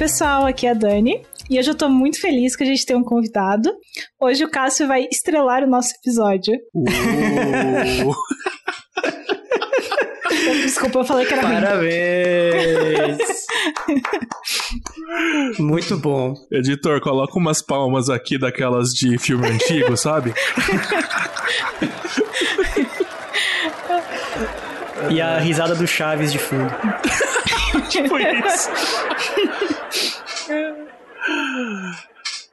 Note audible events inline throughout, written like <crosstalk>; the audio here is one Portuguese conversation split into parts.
Pessoal, aqui é a Dani. E hoje eu tô muito feliz que a gente tem um convidado. Hoje o Cássio vai estrelar o nosso episódio. Uh. <laughs> Desculpa, eu falei que era ruim. Parabéns! Muito bom. Editor, coloca umas palmas aqui daquelas de filme antigo, sabe? E a risada do Chaves de fundo. <laughs> tipo isso.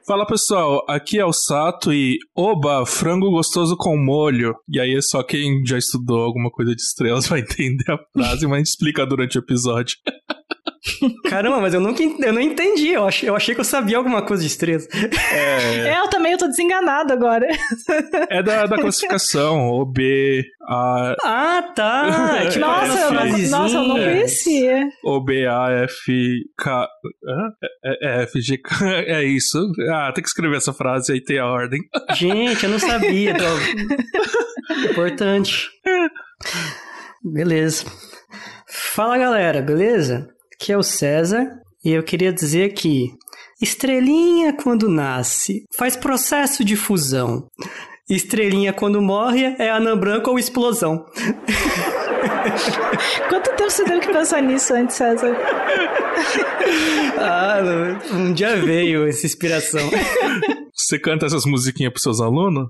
Fala pessoal, aqui é o Sato e oba, frango gostoso com molho. E aí só quem já estudou alguma coisa de estrelas <laughs> vai entender a frase, mas a gente explica durante o episódio. <laughs> Caramba, mas eu nunca eu não entendi. Eu achei, eu achei que eu sabia alguma coisa de estrelas. É, é eu também eu tô desenganado agora. É da, da classificação, O, B, A. Ah, tá. <laughs> É nossa, eu não, nossa, eu não conhecia. O, B, A, F, K. É, é, F, G, K. <laughs> É isso. Ah, tem que escrever essa frase aí tem a ordem. <laughs> Gente, eu não sabia. Importante. Beleza. Fala galera, beleza? Aqui é o César e eu queria dizer que estrelinha quando nasce faz processo de fusão. Estrelinha quando morre é anã branca ou explosão. <laughs> Quanto tempo você teve que pensar nisso antes, César? ah, um dia veio essa inspiração. Você canta essas musiquinhas pros seus alunos?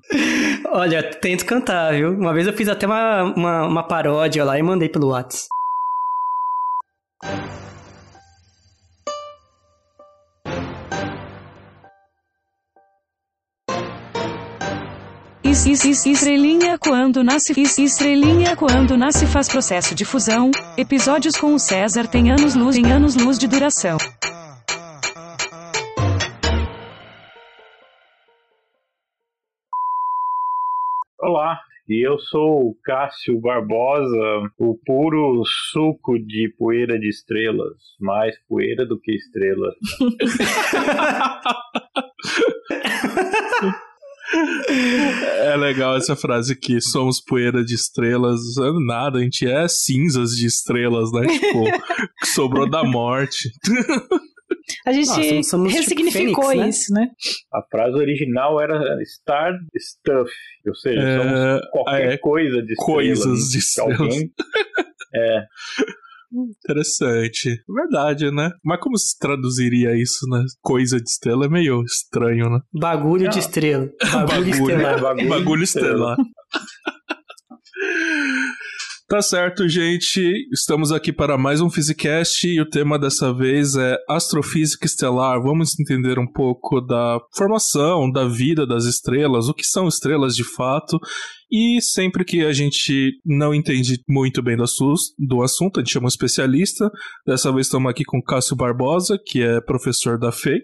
Olha, tento cantar, viu? Uma vez eu fiz até uma, uma, uma paródia lá e mandei pelo WhatsApp. Estrelinha quando nasce Estrelinha quando nasce faz processo de fusão. Episódios com o César tem anos luz em anos luz de duração. Olá, e eu sou o Cássio Barbosa, o puro suco de poeira de estrelas, mais poeira do que estrela. <laughs> É legal essa frase aqui, somos poeira de estrelas. Nada, a gente é cinzas de estrelas, né? Tipo, sobrou da morte. A gente Nossa, somos ressignificou tipo Fênix, isso, né? né? A frase original era Star Stuff, ou seja, é... somos qualquer é... coisa de estrelas. Coisas de estrelas. Alguém... <laughs> é. Interessante. Verdade, né? Mas como se traduziria isso, né? Coisa de estrela é meio estranho, né? Bagulho ah. <laughs> de estrela. Bagulho, bagulho estelar. Bagulho, bagulho estelar. Tá certo, gente. Estamos aqui para mais um Physicast e o tema dessa vez é astrofísica estelar. Vamos entender um pouco da formação, da vida das estrelas, o que são estrelas de fato. E sempre que a gente não entende muito bem do assunto, a gente chama um especialista. Dessa vez estamos aqui com Cássio Barbosa, que é professor da FEI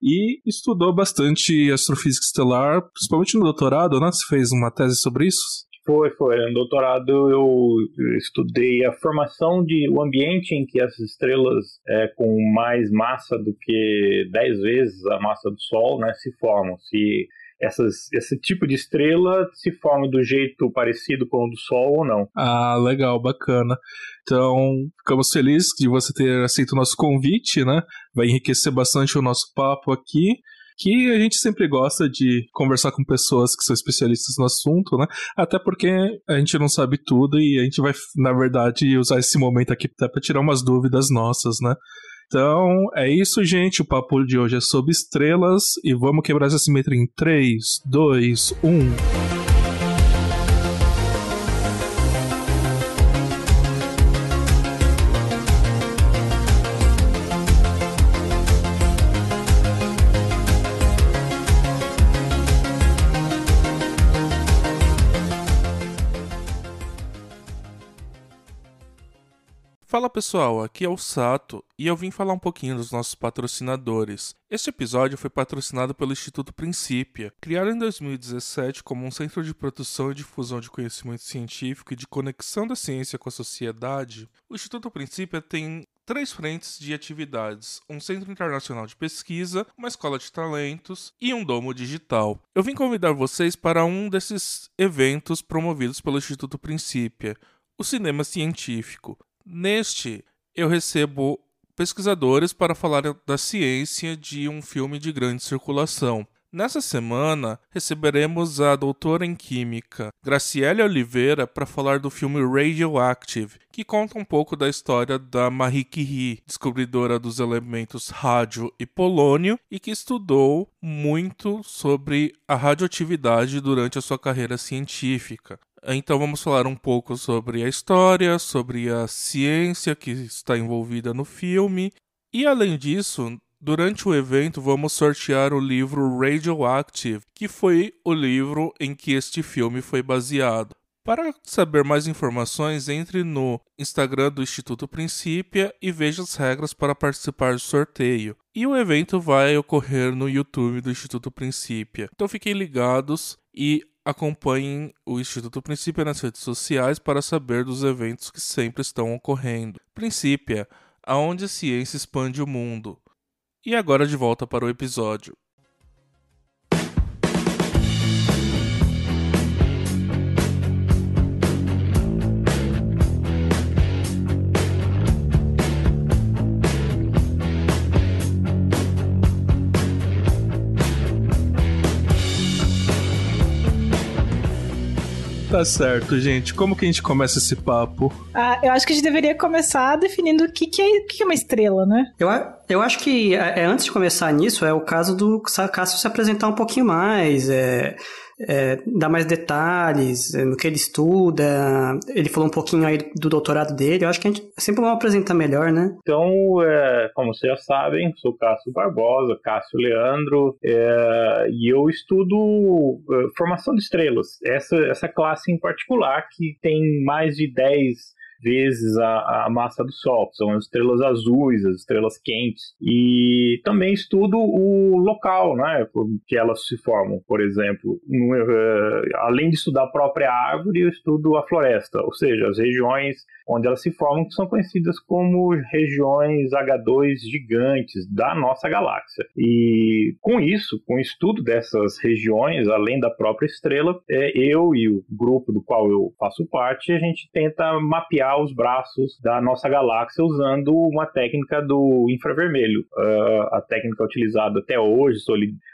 e estudou bastante astrofísica estelar, principalmente no doutorado, né? Você fez uma tese sobre isso? Foi, foi. No doutorado eu estudei a formação de o ambiente em que as estrelas é, com mais massa do que 10 vezes a massa do Sol né, se formam. Se essas, esse tipo de estrela se forma do jeito parecido com o do Sol ou não. Ah, legal, bacana. Então, ficamos felizes de você ter aceito o nosso convite, né? Vai enriquecer bastante o nosso papo aqui que a gente sempre gosta de conversar com pessoas que são especialistas no assunto, né? Até porque a gente não sabe tudo e a gente vai, na verdade, usar esse momento aqui até para tirar umas dúvidas nossas, né? Então, é isso, gente. O papo de hoje é sobre estrelas e vamos quebrar essa simetria em 3, 2, 1. Fala pessoal, aqui é o Sato e eu vim falar um pouquinho dos nossos patrocinadores. Este episódio foi patrocinado pelo Instituto Princípia, criado em 2017 como um centro de produção e difusão de conhecimento científico e de conexão da ciência com a sociedade. O Instituto Princípia tem três frentes de atividades: um centro internacional de pesquisa, uma escola de talentos e um domo digital. Eu vim convidar vocês para um desses eventos promovidos pelo Instituto Princípia, o Cinema Científico. Neste, eu recebo pesquisadores para falar da ciência de um filme de grande circulação. Nessa semana, receberemos a doutora em Química, Graciela Oliveira, para falar do filme Radioactive, que conta um pouco da história da Marie Curie, descobridora dos elementos rádio e polônio, e que estudou muito sobre a radioatividade durante a sua carreira científica. Então vamos falar um pouco sobre a história, sobre a ciência que está envolvida no filme. E além disso, Durante o evento, vamos sortear o livro Radioactive, que foi o livro em que este filme foi baseado. Para saber mais informações, entre no Instagram do Instituto Princípia e veja as regras para participar do sorteio. E o evento vai ocorrer no YouTube do Instituto Princípia. Então fiquem ligados e acompanhem o Instituto Princípia nas redes sociais para saber dos eventos que sempre estão ocorrendo. Princípia, aonde a ciência expande o mundo. E agora de volta para o episódio. Tá certo, gente. Como que a gente começa esse papo? Ah, eu acho que a gente deveria começar definindo o que, que, é, o que é uma estrela, né? Eu, eu acho que é, é, antes de começar nisso, é o caso do Cássio se apresentar um pouquinho mais. É, é, dar mais detalhes é, no que ele estuda. Ele falou um pouquinho aí do doutorado dele. Eu acho que a gente sempre vamos apresentar melhor, né? Então, é, como vocês já sabem, sou Cássio Barbosa, Cássio Leandro, é, e eu estudo é, formação de estrelas. Essa, essa classe em particular, que tem mais de 10 vezes a, a massa do Sol, são as estrelas azuis, as estrelas quentes. E também estudo o local, né, que elas se formam. Por exemplo, no, uh, além de estudar a própria árvore, eu estudo a floresta, ou seja, as regiões onde elas se formam, que são conhecidas como regiões H2 gigantes da nossa galáxia. E com isso, com o estudo dessas regiões, além da própria estrela, é, eu e o grupo do qual eu faço parte, a gente tenta mapear os braços da nossa galáxia usando uma técnica do infravermelho. Uh, a técnica utilizada até hoje,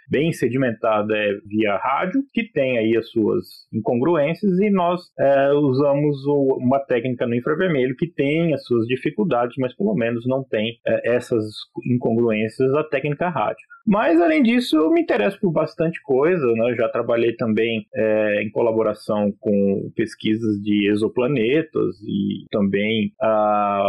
bem sedimentada é via rádio, que tem aí as suas incongruências, e nós é, usamos uma técnica no infravermelho que tem as suas dificuldades, mas pelo menos não tem é, essas incongruências da técnica rádio. Mas, além disso, eu me interesso por bastante coisa. Né? Eu já trabalhei também é, em colaboração com pesquisas de exoplanetas e também a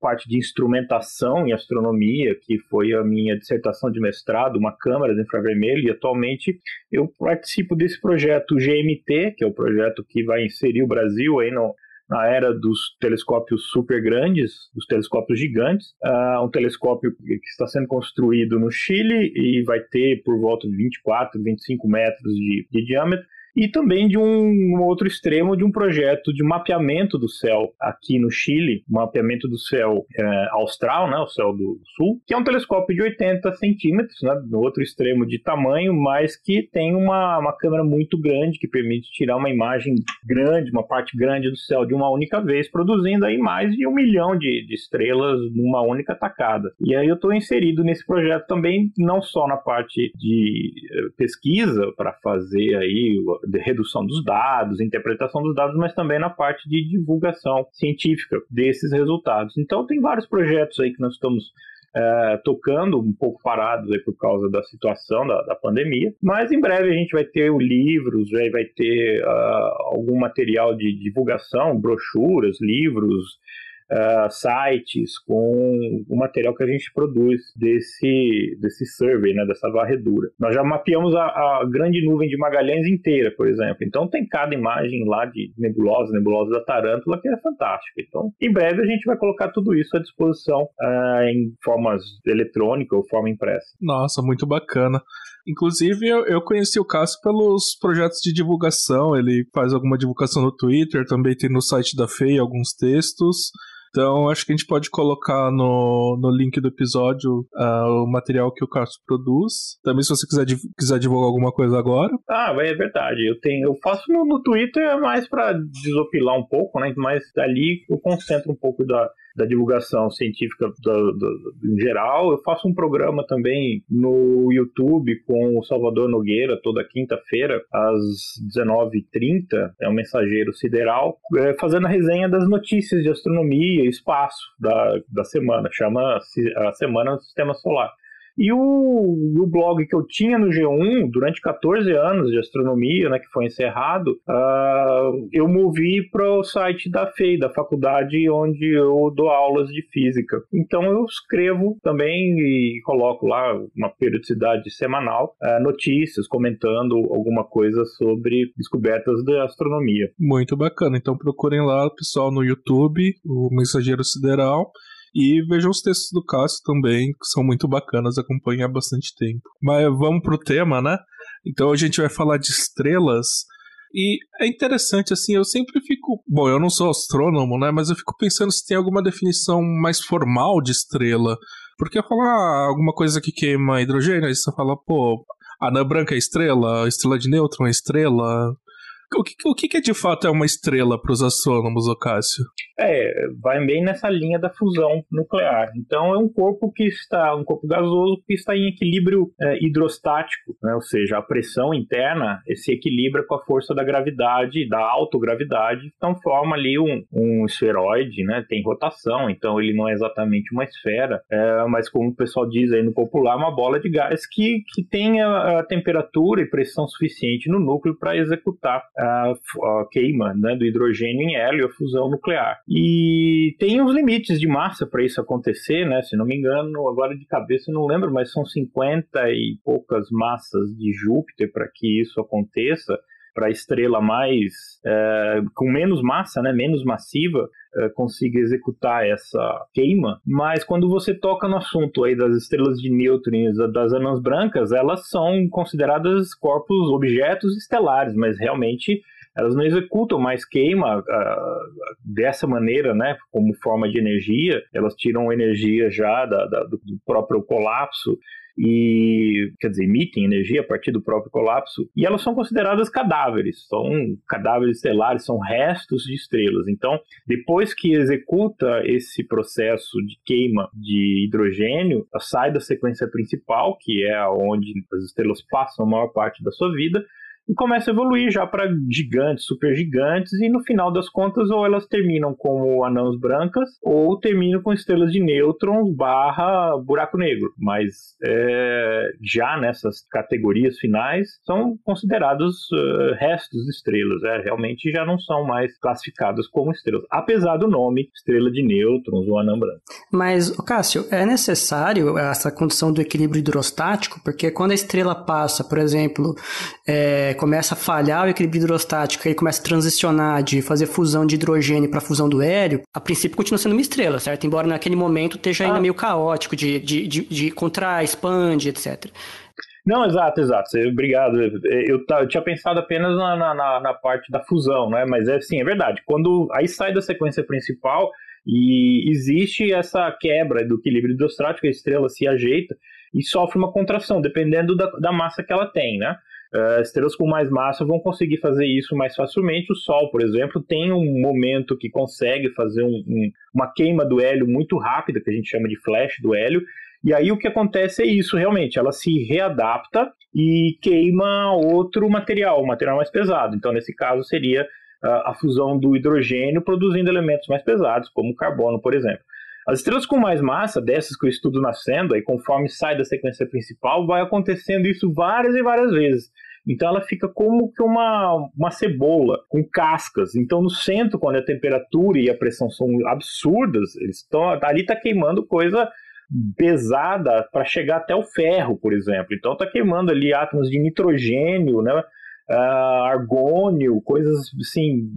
parte de instrumentação em astronomia, que foi a minha dissertação de mestrado, uma câmera de infravermelho, e atualmente eu participo desse projeto GMT, que é o projeto que vai inserir o Brasil aí no, na era dos telescópios super grandes, dos telescópios gigantes. Uh, um telescópio que está sendo construído no Chile e vai ter por volta de 24, 25 metros de, de diâmetro e também de um outro extremo de um projeto de mapeamento do céu aqui no Chile, mapeamento do céu é, austral, né, o céu do sul, que é um telescópio de 80 centímetros, né, no outro extremo de tamanho, mas que tem uma, uma câmera muito grande que permite tirar uma imagem grande, uma parte grande do céu de uma única vez, produzindo aí mais de um milhão de, de estrelas numa única tacada. E aí eu estou inserido nesse projeto também, não só na parte de eh, pesquisa para fazer aí de redução dos dados, interpretação dos dados, mas também na parte de divulgação científica desses resultados. Então, tem vários projetos aí que nós estamos é, tocando, um pouco parados aí por causa da situação da, da, pandemia, mas em breve a gente vai ter livros, vai ter uh, algum material de divulgação, brochuras, livros, uh, sites com o material que a gente produz desse, desse survey, né, dessa varredura. Nós já mapeamos a, a, grande nuvem de Magalhães inteira, por exemplo. Então tem cada imagem lá de nebulosa, nebulosa da Tarântula, que é fantástica. Então, em breve a gente vai colocar tudo isso à disposição uh, em formas eletrônicas ou forma impressa. Nossa, muito bacana. Inclusive, eu, eu conheci o Cássio pelos projetos de divulgação. Ele faz alguma divulgação no Twitter, também tem no site da FEI alguns textos. Então, acho que a gente pode colocar no, no link do episódio uh, o material que o Carlos produz. Também, se você quiser, quiser divulgar alguma coisa agora. Ah, é verdade. Eu tenho, eu faço no, no Twitter mais para desopilar um pouco, né? Mas dali eu concentro um pouco da, da divulgação científica do, do, do, em geral. Eu faço um programa também no YouTube com o Salvador Nogueira toda quinta-feira às 19h30, é o Mensageiro Sideral, é, fazendo a resenha das notícias de astronomia espaço da, da semana, chama a Semana do Sistema Solar. E o, o, blog que eu tinha no G1 durante 14 anos de astronomia, né, que foi encerrado, uh, eu movi para o site da FEI, da faculdade onde eu dou aulas de física. Então eu escrevo também e coloco lá uma periodicidade semanal, uh, notícias, comentando alguma coisa sobre descobertas da astronomia. Muito bacana. Então procurem lá, pessoal, no YouTube, o Mensageiro Sideral. E vejam os textos do Cássio também, que são muito bacanas, acompanham há bastante tempo. Mas vamos pro tema, né? Então a gente vai falar de estrelas. E é interessante, assim, eu sempre fico. Bom, eu não sou astrônomo, né? Mas eu fico pensando se tem alguma definição mais formal de estrela. Porque falar alguma coisa que queima hidrogênio, aí você fala, pô, anã branca é estrela, estrela de nêutron é estrela. O que, o que, é de fato é uma estrela para os astrônomos, Ocássio? É, vai bem nessa linha da fusão nuclear. Então é um corpo que está, um corpo gasoso que está em equilíbrio é, hidrostático, né? ou seja, a pressão interna se equilibra com a força da gravidade, da autogravidade, então forma ali um, um esferoide, né? tem rotação, então ele não é exatamente uma esfera, é, mas como o pessoal diz aí no popular, uma bola de gás que, que tem a, a temperatura e pressão suficiente no núcleo para executar a, a queima né, do hidrogênio em hélio, a fusão nuclear. E tem uns limites de massa para isso acontecer, né? Se não me engano, agora de cabeça não lembro, mas são 50 e poucas massas de Júpiter para que isso aconteça para a estrela mais é, com menos massa, né, menos massiva, é, consiga executar essa queima. Mas quando você toca no assunto aí das estrelas de nêutrons, das anãs brancas, elas são consideradas corpos, objetos estelares, mas realmente elas não executam mais queima uh, dessa maneira, né, como forma de energia, elas tiram energia já da, da, do próprio colapso e, quer dizer, emitem energia a partir do próprio colapso, e elas são consideradas cadáveres, são cadáveres estelares, são restos de estrelas. Então, depois que executa esse processo de queima de hidrogênio, sai da sequência principal, que é onde as estrelas passam a maior parte da sua vida, e começa a evoluir já para gigantes, supergigantes, e no final das contas, ou elas terminam como anãs brancas, ou terminam com estrelas de nêutrons barra buraco negro. Mas é, já nessas categorias finais, são considerados uh, restos de estrelas. É, realmente já não são mais classificadas como estrelas, apesar do nome estrela de nêutrons ou anã branca. Mas, Cássio, é necessário essa condição do equilíbrio hidrostático, porque quando a estrela passa, por exemplo, é, começa a falhar o equilíbrio hidrostático e começa a transicionar de fazer fusão de hidrogênio para fusão do hélio, a princípio continua sendo uma estrela, certo? Embora naquele momento esteja ainda ah. meio caótico de, de, de, de contrai, expande, etc. Não, exato, exato. Obrigado. Eu, eu tinha pensado apenas na, na, na, parte da fusão, né? Mas é sim, é verdade. Quando aí sai da sequência principal e existe essa quebra do equilíbrio hidrostático, a estrela se ajeita e sofre uma contração, dependendo da, da massa que ela tem, né? Uh, estrelas com mais massa vão conseguir fazer isso mais facilmente. O Sol, por exemplo, tem um momento que consegue fazer um, um, uma queima do hélio muito rápida, que a gente chama de flash do hélio. E aí o que acontece é isso, realmente, ela se readapta e queima outro material, um material mais pesado. Então, nesse caso, seria uh, a fusão do hidrogênio produzindo elementos mais pesados, como o carbono, por exemplo. As estrelas com mais massa, dessas que eu estudo nascendo, aí conforme sai da sequência principal, vai acontecendo isso várias e várias vezes. Então ela fica como que uma, uma cebola com cascas. Então no centro, quando a temperatura e a pressão são absurdas, eles estão ali está queimando coisa pesada para chegar até o ferro, por exemplo. Então está queimando ali átomos de nitrogênio, né? Uh, argônio, coisas assim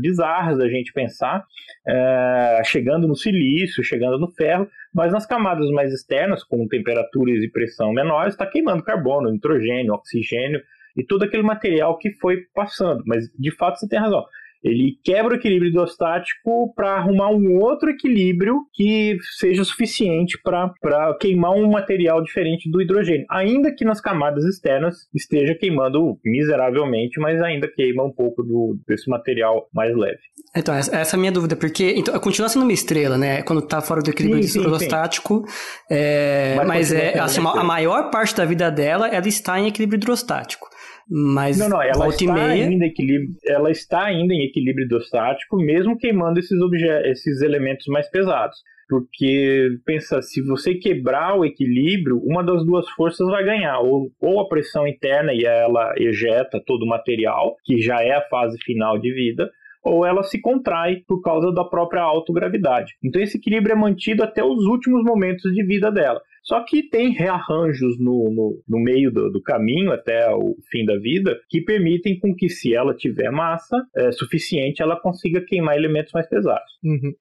bizarras da gente pensar, uh, chegando no silício, chegando no ferro, mas nas camadas mais externas, com temperaturas e pressão menores, está queimando carbono, nitrogênio, oxigênio e todo aquele material que foi passando. Mas de fato você tem razão. Ele quebra o equilíbrio hidrostático para arrumar um outro equilíbrio que seja suficiente para queimar um material diferente do hidrogênio. Ainda que nas camadas externas esteja queimando miseravelmente, mas ainda queima um pouco do, desse material mais leve. Então, essa, essa é a minha dúvida, porque então, continua sendo uma estrela, né? Quando está fora do equilíbrio sim, hidrostático. É, mas é, assim, a maior parte da vida dela, ela está em equilíbrio hidrostático. Mas não, não, ela está meia... ainda em equilíbrio, ela está ainda em equilíbrio hidrostático, mesmo queimando esses, esses elementos mais pesados. Porque pensa, se você quebrar o equilíbrio, uma das duas forças vai ganhar, ou, ou a pressão interna e ela ejeta todo o material, que já é a fase final de vida, ou ela se contrai por causa da própria autogravidade. Então esse equilíbrio é mantido até os últimos momentos de vida dela. Só que tem rearranjos no, no, no meio do, do, caminho até o fim da vida que permitem com que, se ela tiver massa é, suficiente, ela consiga queimar elementos mais pesados. Uhum.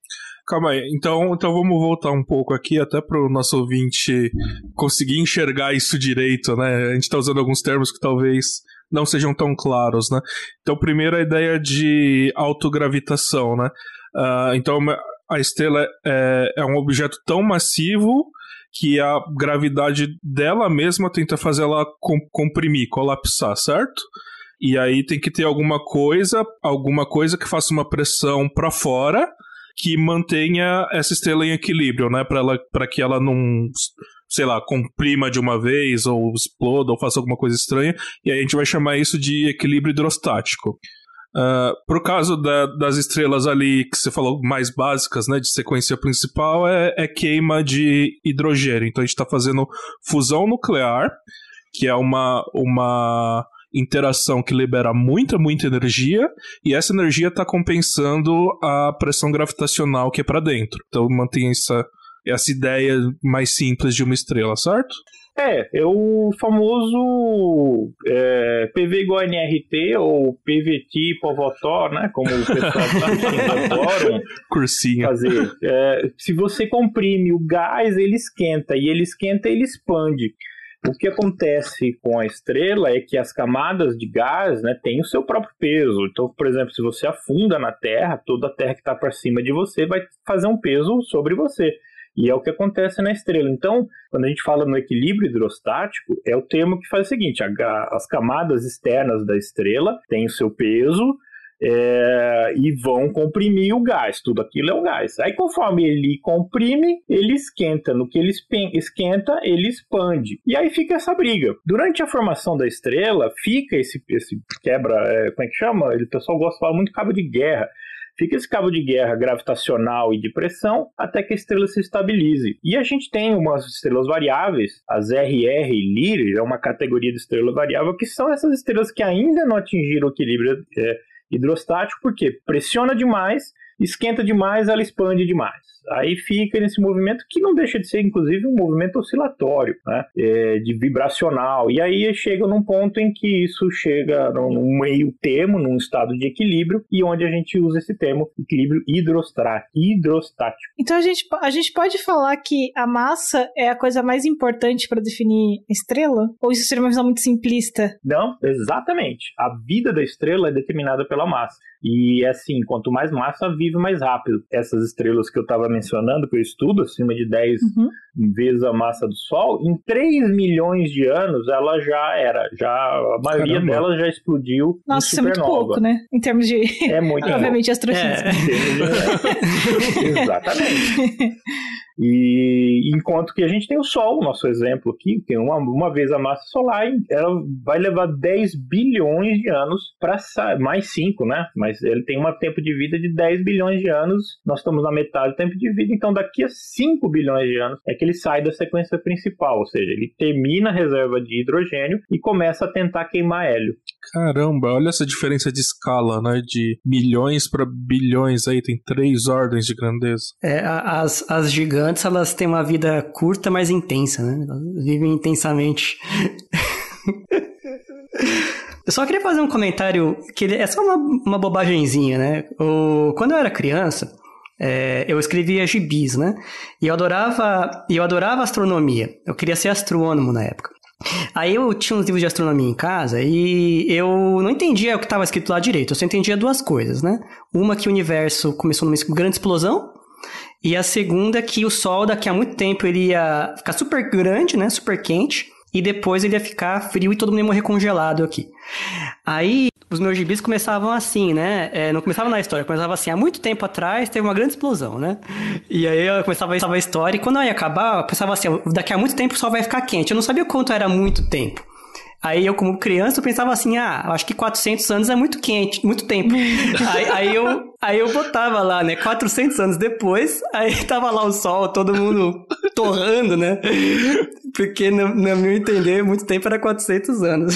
Calma aí, então, então vamos voltar um pouco aqui, até para o nosso ouvinte conseguir enxergar isso direito, né? A gente está usando alguns termos que talvez não sejam tão claros, né? Então, primeiro a ideia de autogravitação, né? Uh, então, a estrela é, é um objeto tão massivo que a gravidade dela mesma tenta fazer ela comprimir, colapsar, certo? E aí tem que ter alguma coisa, alguma coisa que faça uma pressão para fora que mantenha essa estrela em equilíbrio, né? Para ela, para que ela não, sei lá, comprima de uma vez ou exploda ou faça alguma coisa estranha. E aí a gente vai chamar isso de equilíbrio hidrostático. Uh, pro caso da, das estrelas ali que você falou mais básicas, né, de sequência principal, é, é queima de hidrogênio. Então a gente está fazendo fusão nuclear, que é uma, uma interação que libera muita, muita energia, e essa energia está compensando a pressão gravitacional que é para dentro. Então mantém essa, essa ideia mais simples de uma estrela, certo? É, é o famoso é, PV igual a NRT ou PVT Povotó, né? Como o pessoal tá adoram <laughs> Cursinho. fazer. É, se você comprime o gás, ele esquenta, e ele esquenta, ele expande. O que acontece com a estrela é que as camadas de gás né, têm o seu próprio peso. Então, por exemplo, se você afunda na Terra, toda a Terra que está para cima de você vai fazer um peso sobre você. E é o que acontece na estrela. Então, quando a gente fala no equilíbrio hidrostático, é o termo que faz o seguinte: as camadas externas da estrela têm o seu peso, é, e vão comprimir o gás. Tudo aquilo é o gás. Aí, conforme ele comprime, ele esquenta. No que ele esquenta, ele expande. E aí fica essa briga. Durante a formação da estrela, fica esse, esse quebra. É, como é que chama? O pessoal gosta de falar muito cabo de guerra. Fica esse cabo de guerra gravitacional e de pressão até que a estrela se estabilize. E a gente tem umas estrelas variáveis, as RR e Lyra, é uma categoria de estrela variável, que são essas estrelas que ainda não atingiram o equilíbrio é, hidrostático, porque pressiona demais, esquenta demais, ela expande demais. Aí fica nesse movimento que não deixa de ser, inclusive, um movimento oscilatório, né? É, de vibracional. E aí chega num ponto em que isso chega num meio termo, num estado de equilíbrio, e onde a gente usa esse termo equilíbrio hidrostático. Então a gente, a gente pode falar que a massa é a coisa mais importante para definir estrela? Ou isso seria uma visão muito simplista? Não, exatamente. A vida da estrela é determinada pela massa. E assim, quanto mais massa, vive mais rápido. Essas estrelas que eu estava mencionando, que eu estudo, acima de 10 uhum. vezes a massa do Sol, em 3 milhões de anos ela já era. Já, a maioria Caramba. delas já explodiu. Nossa, isso é muito pouco, né? Em termos de. É muito <laughs> Obviamente, astrofísica. É. <laughs> Exatamente. <laughs> E enquanto que a gente tem o Sol, o nosso exemplo aqui, tem uma, uma vez a massa solar, ela vai levar 10 bilhões de anos para mais 5, né? Mas ele tem um tempo de vida de 10 bilhões de anos, nós estamos na metade do tempo de vida, então daqui a 5 bilhões de anos é que ele sai da sequência principal, ou seja, ele termina a reserva de hidrogênio e começa a tentar queimar hélio. Caramba, olha essa diferença de escala, né? De milhões para bilhões aí, tem três ordens de grandeza. É, as, as gigantes, elas têm uma vida curta, mas intensa, né? Elas vivem intensamente. <laughs> Eu só queria fazer um comentário que é só uma, uma né? O, quando eu era criança, é, eu escrevia gibis, né? E eu adorava, eu adorava astronomia. Eu queria ser astrônomo na época. Aí eu tinha uns livros de astronomia em casa e eu não entendia o que estava escrito lá direito. Eu só entendia duas coisas, né? Uma que o universo começou numa grande explosão e a segunda é que o Sol daqui a muito tempo ele ia ficar super grande, né? Super quente e depois ele ia ficar frio e todo mundo ia morrer congelado aqui. Aí os meus gibis começavam assim, né? É, não começava na história, começava assim, há muito tempo atrás teve uma grande explosão, né? E aí eu começava a história e quando eu ia acabar, eu pensava assim, daqui a muito tempo o sol vai ficar quente. Eu não sabia quanto era muito tempo. Aí eu, como criança, eu pensava assim, ah, acho que 400 anos é muito quente, muito tempo. <laughs> aí, aí, eu, aí eu botava lá, né, 400 anos depois, aí <laughs> tava lá o sol, todo mundo torrando, né? Porque, no, no meu entender, muito tempo era 400 anos.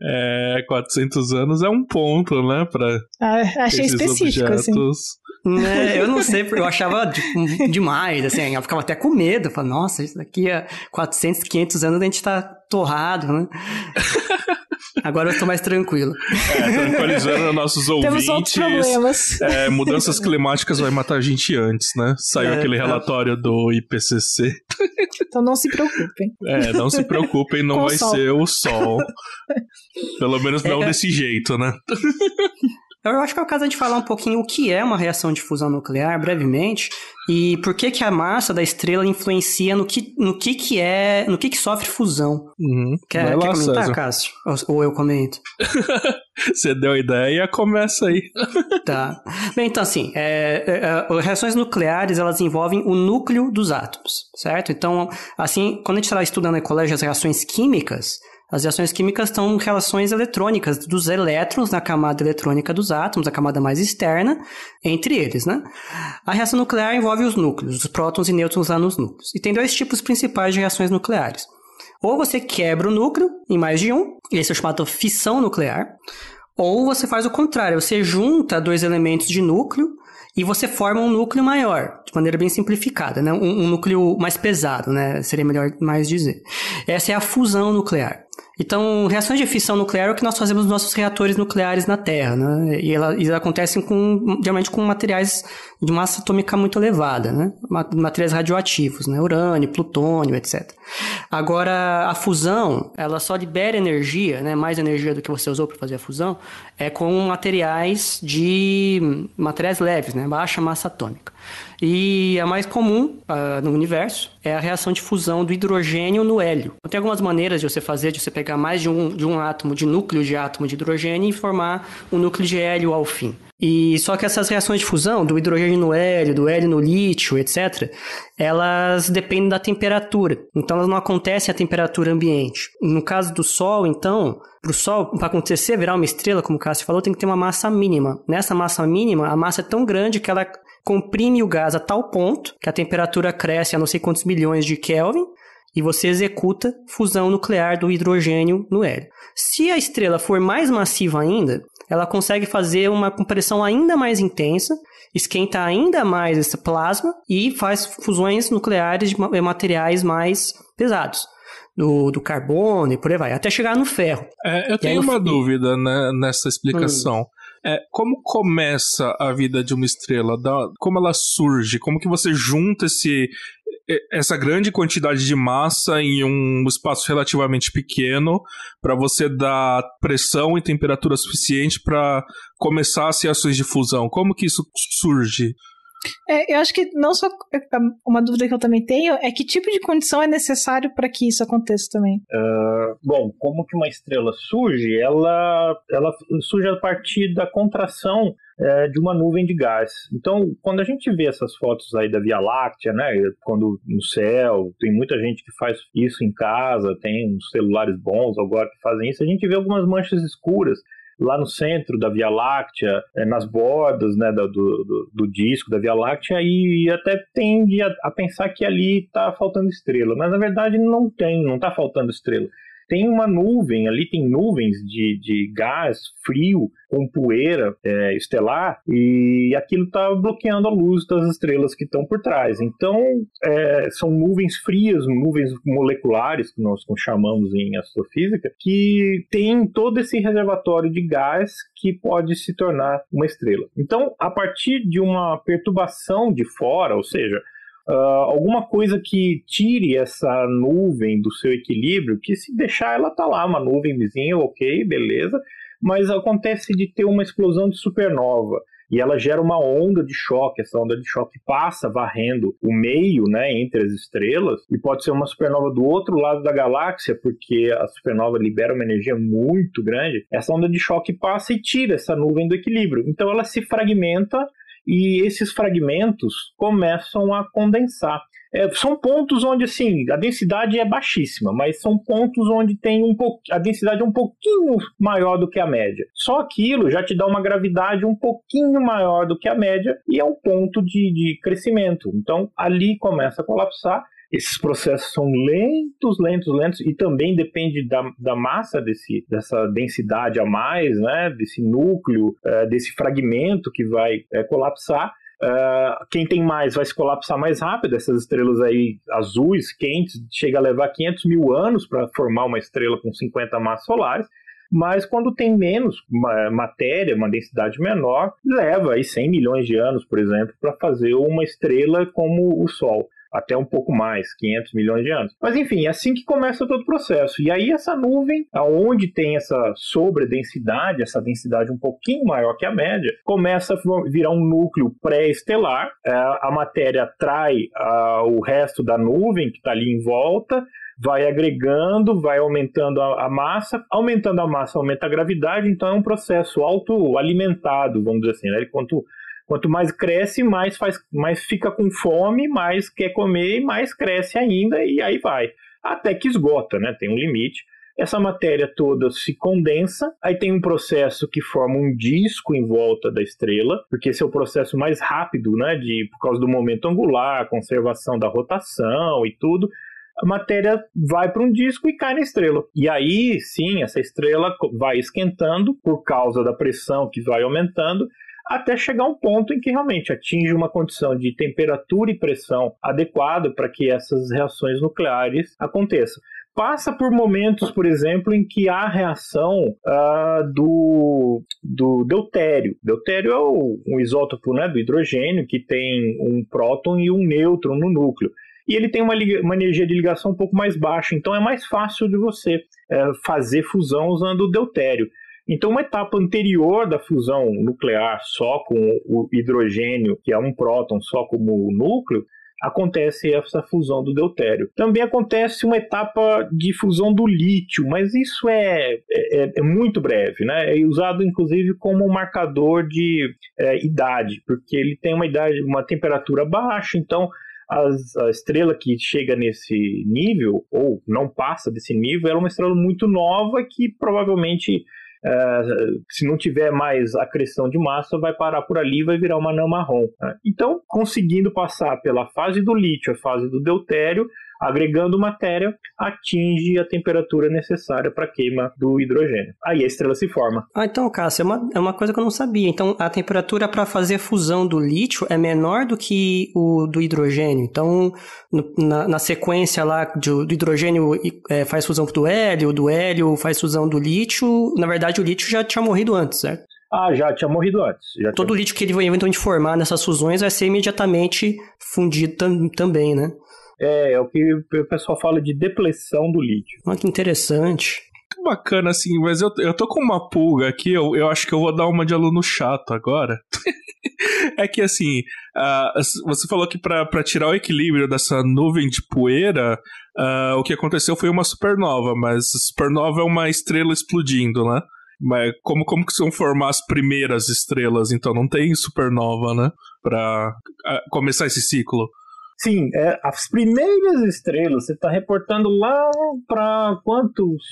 É, 400 anos é um ponto, né? Pra ah, achei específico, assim. objetos. assim. É, eu não sei, eu achava tipo, demais, assim, eu ficava até com medo, falava, nossa, isso daqui a 400, 500 anos a gente tá torrado, né? Agora eu estou mais tranquilo. É, tranquilizando nossos ouvintes. Temos outros problemas. É, mudanças climáticas vai matar a gente antes, né? Saiu é, aquele é. relatório do IPCC. Então não se preocupem. É, não se preocupem, não vai ser o sol. Pelo menos não é. desse jeito, né? Eu acho que é o caso de falar um pouquinho o que é uma reação de fusão nuclear, brevemente, e por que que a massa da estrela influencia no que, no que que é, no que que sofre fusão. Uhum. Quer, lá, quer comentar, César. Cássio? Ou, ou eu comento? <laughs> Você deu a ideia, começa aí. <laughs> tá. Bem, então assim, é, é, é, reações nucleares, elas envolvem o núcleo dos átomos, certo? Então, assim, quando a gente está estudando em colégio as reações químicas, as reações químicas estão relações eletrônicas dos elétrons na camada eletrônica dos átomos, a camada mais externa, entre eles, né? A reação nuclear envolve os núcleos, os prótons e nêutrons lá nos núcleos. E tem dois tipos principais de reações nucleares. Ou você quebra o núcleo em mais de um, esse é chamado fissão nuclear, ou você faz o contrário, você junta dois elementos de núcleo e você forma um núcleo maior, de maneira bem simplificada, né? um, um núcleo mais pesado, né? seria melhor mais dizer. Essa é a fusão nuclear. Então, reações de fissão nuclear é o que nós fazemos nos nossos reatores nucleares na Terra, né? E elas, acontecem com, geralmente com materiais de massa atômica muito elevada, né? Materiais radioativos, né? Urânio, plutônio, etc. Agora, a fusão, ela só libera energia, né? Mais energia do que você usou para fazer a fusão, é com materiais de materiais leves, né? Baixa massa atômica. E a mais comum uh, no universo é a reação de fusão do hidrogênio no hélio. Então, tem algumas maneiras de você fazer, de você pegar mais de um, de um átomo, de núcleo de átomo de hidrogênio e formar um núcleo de hélio ao fim. E só que essas reações de fusão, do hidrogênio no hélio, do hélio no lítio, etc., elas dependem da temperatura. Então elas não acontecem a temperatura ambiente. No caso do Sol, então, para o Sol, para acontecer, virar uma estrela, como o Cássio falou, tem que ter uma massa mínima. Nessa massa mínima, a massa é tão grande que ela comprime o gás a tal ponto que a temperatura cresce a não sei quantos milhões de Kelvin e você executa fusão nuclear do hidrogênio no hélio. Se a estrela for mais massiva ainda, ela consegue fazer uma compressão ainda mais intensa, esquenta ainda mais esse plasma e faz fusões nucleares de materiais mais pesados. Do, do carbono e por aí vai, até chegar no ferro. É, eu tenho uma dúvida né, nessa explicação. Hum. É, como começa a vida de uma estrela? Da, como ela surge? Como que você junta esse, essa grande quantidade de massa em um espaço relativamente pequeno para você dar pressão e temperatura suficiente para começar as reações de fusão? Como que isso surge? É, eu acho que não só uma dúvida que eu também tenho é que tipo de condição é necessário para que isso aconteça também. Uh, bom, como que uma estrela surge? Ela, ela surge a partir da contração é, de uma nuvem de gás. Então, quando a gente vê essas fotos aí da Via Láctea, né, quando no céu, tem muita gente que faz isso em casa, tem uns celulares bons agora que fazem isso, a gente vê algumas manchas escuras lá no centro da Via Láctea, é, nas bordas né, do, do, do, disco da Via Láctea, e até tende a, a pensar que ali está faltando estrela. Mas na verdade não tem, não está faltando estrela tem uma nuvem, ali tem nuvens de, de gás frio com poeira é, estelar e aquilo está bloqueando a luz das estrelas que estão por trás. Então, é, são nuvens frias, nuvens moleculares, que nós chamamos em astrofísica, que tem todo esse reservatório de gás que pode se tornar uma estrela. Então, a partir de uma perturbação de fora, ou seja, uh, alguma coisa que tire essa nuvem do seu equilíbrio, que se deixar ela tá lá, uma nuvem vizinha, ok, beleza, mas acontece de ter uma explosão de supernova e ela gera uma onda de choque. Essa onda de choque passa varrendo o meio, né, entre as estrelas, e pode ser uma supernova do outro lado da galáxia, porque a supernova libera uma energia muito grande. Essa onda de choque passa e tira essa nuvem do equilíbrio. Então ela se fragmenta e esses fragmentos começam a condensar. É, são pontos onde assim a densidade é baixíssima, mas são pontos onde tem um pouco a densidade é um pouquinho maior do que a média. Só aquilo já te dá uma gravidade um pouquinho maior do que a média e é um ponto de, de crescimento. Então ali começa a colapsar esses processos são lentos, lentos, lentos, e também depende da, da massa desse, dessa densidade a mais, né, desse núcleo, é, desse fragmento que vai é, colapsar. Uh, quem tem mais vai se colapsar mais rápido. Essas estrelas aí azuis, quentes, chega a levar 500 mil anos para formar uma estrela com 50 massas solares. Mas quando tem menos matéria, uma densidade menor, leva aí 100 milhões de anos, por exemplo, para fazer uma estrela como o Sol até um pouco mais, 500 milhões de anos. Mas enfim, é assim que começa todo o processo. E aí essa nuvem, aonde tem essa sobredensidade, essa densidade um pouquinho maior que a média, começa a virar um núcleo pré-estelar. É, a matéria atrai o resto da nuvem que está ali em volta, vai agregando, vai aumentando a, massa, aumentando a massa aumenta a gravidade, então é um processo autoalimentado, vamos dizer assim, né? Quanto Quanto mais cresce, mais, faz, mais fica com fome, mais quer comer e mais cresce ainda, e aí vai. Até que esgota, né? Tem um limite. Essa matéria toda se condensa, aí tem um processo que forma um disco em volta da estrela, porque esse é o processo mais rápido, né? De, por causa do momento angular, conservação da rotação e tudo a matéria vai para um disco e cai na estrela. E aí, sim, essa estrela vai esquentando por causa da pressão que vai aumentando até chegar um ponto em que realmente atinge uma condição de temperatura e pressão adequada para que essas reações nucleares aconteçam passa por momentos, por exemplo, em que há reação uh, do, do deutério. Deutério é o, um isótopo né, do hidrogênio que tem um próton e um nêutron no núcleo. E ele tem uma, uma energia de ligação um pouco mais baixa, então é mais fácil de você uh, fazer fusão usando o deutério. Então, uma etapa anterior da fusão nuclear só com o hidrogênio, que é um próton só como núcleo, acontece essa fusão do deutério. Também acontece uma etapa de fusão do lítio, mas isso é, é, é muito breve, né? É usado inclusive como marcador de é, idade, porque ele tem uma idade, uma temperatura baixa, então as, a estrela que chega nesse nível ou não passa desse nível, ela é uma estrela muito nova que provavelmente Uh, se não tiver mais acreção de massa, vai parar por ali e vai virar uma anã marrom. Né? Então, conseguindo passar pela fase do lítio, a fase do deutério, agregando matéria, atinge a temperatura necessária para a queima do hidrogênio. Aí a estrela se forma. Ah, então, Cássio, é uma, é uma coisa que eu não sabia. Então, a temperatura para fazer a fusão do lítio é menor do que o do hidrogênio. Então, no, na, na, sequência lá do, do hidrogênio é, faz fusão do hélio, do hélio faz fusão do lítio. Na verdade, o lítio já tinha morrido antes, certo? Ah, já tinha morrido antes. Todo tinha... lítio que ele vai eventualmente formar nessas fusões vai ser imediatamente fundido tam também, né? É, é o que o pessoal fala de depleção do lítio. Olha que interessante. Que bacana, assim, mas eu, eu tô com uma pulga aqui, eu, eu acho que eu vou dar uma de aluno chato agora. <laughs> é que, assim, uh, você falou que para tirar o equilíbrio dessa nuvem de poeira, uh, o que aconteceu foi uma supernova, mas supernova é uma estrela explodindo, né? Mas como, como que vão formar as primeiras estrelas? Então não tem supernova, né? Pra uh, começar esse ciclo. Sim, é, as primeiras estrelas, você está reportando lá para quantos?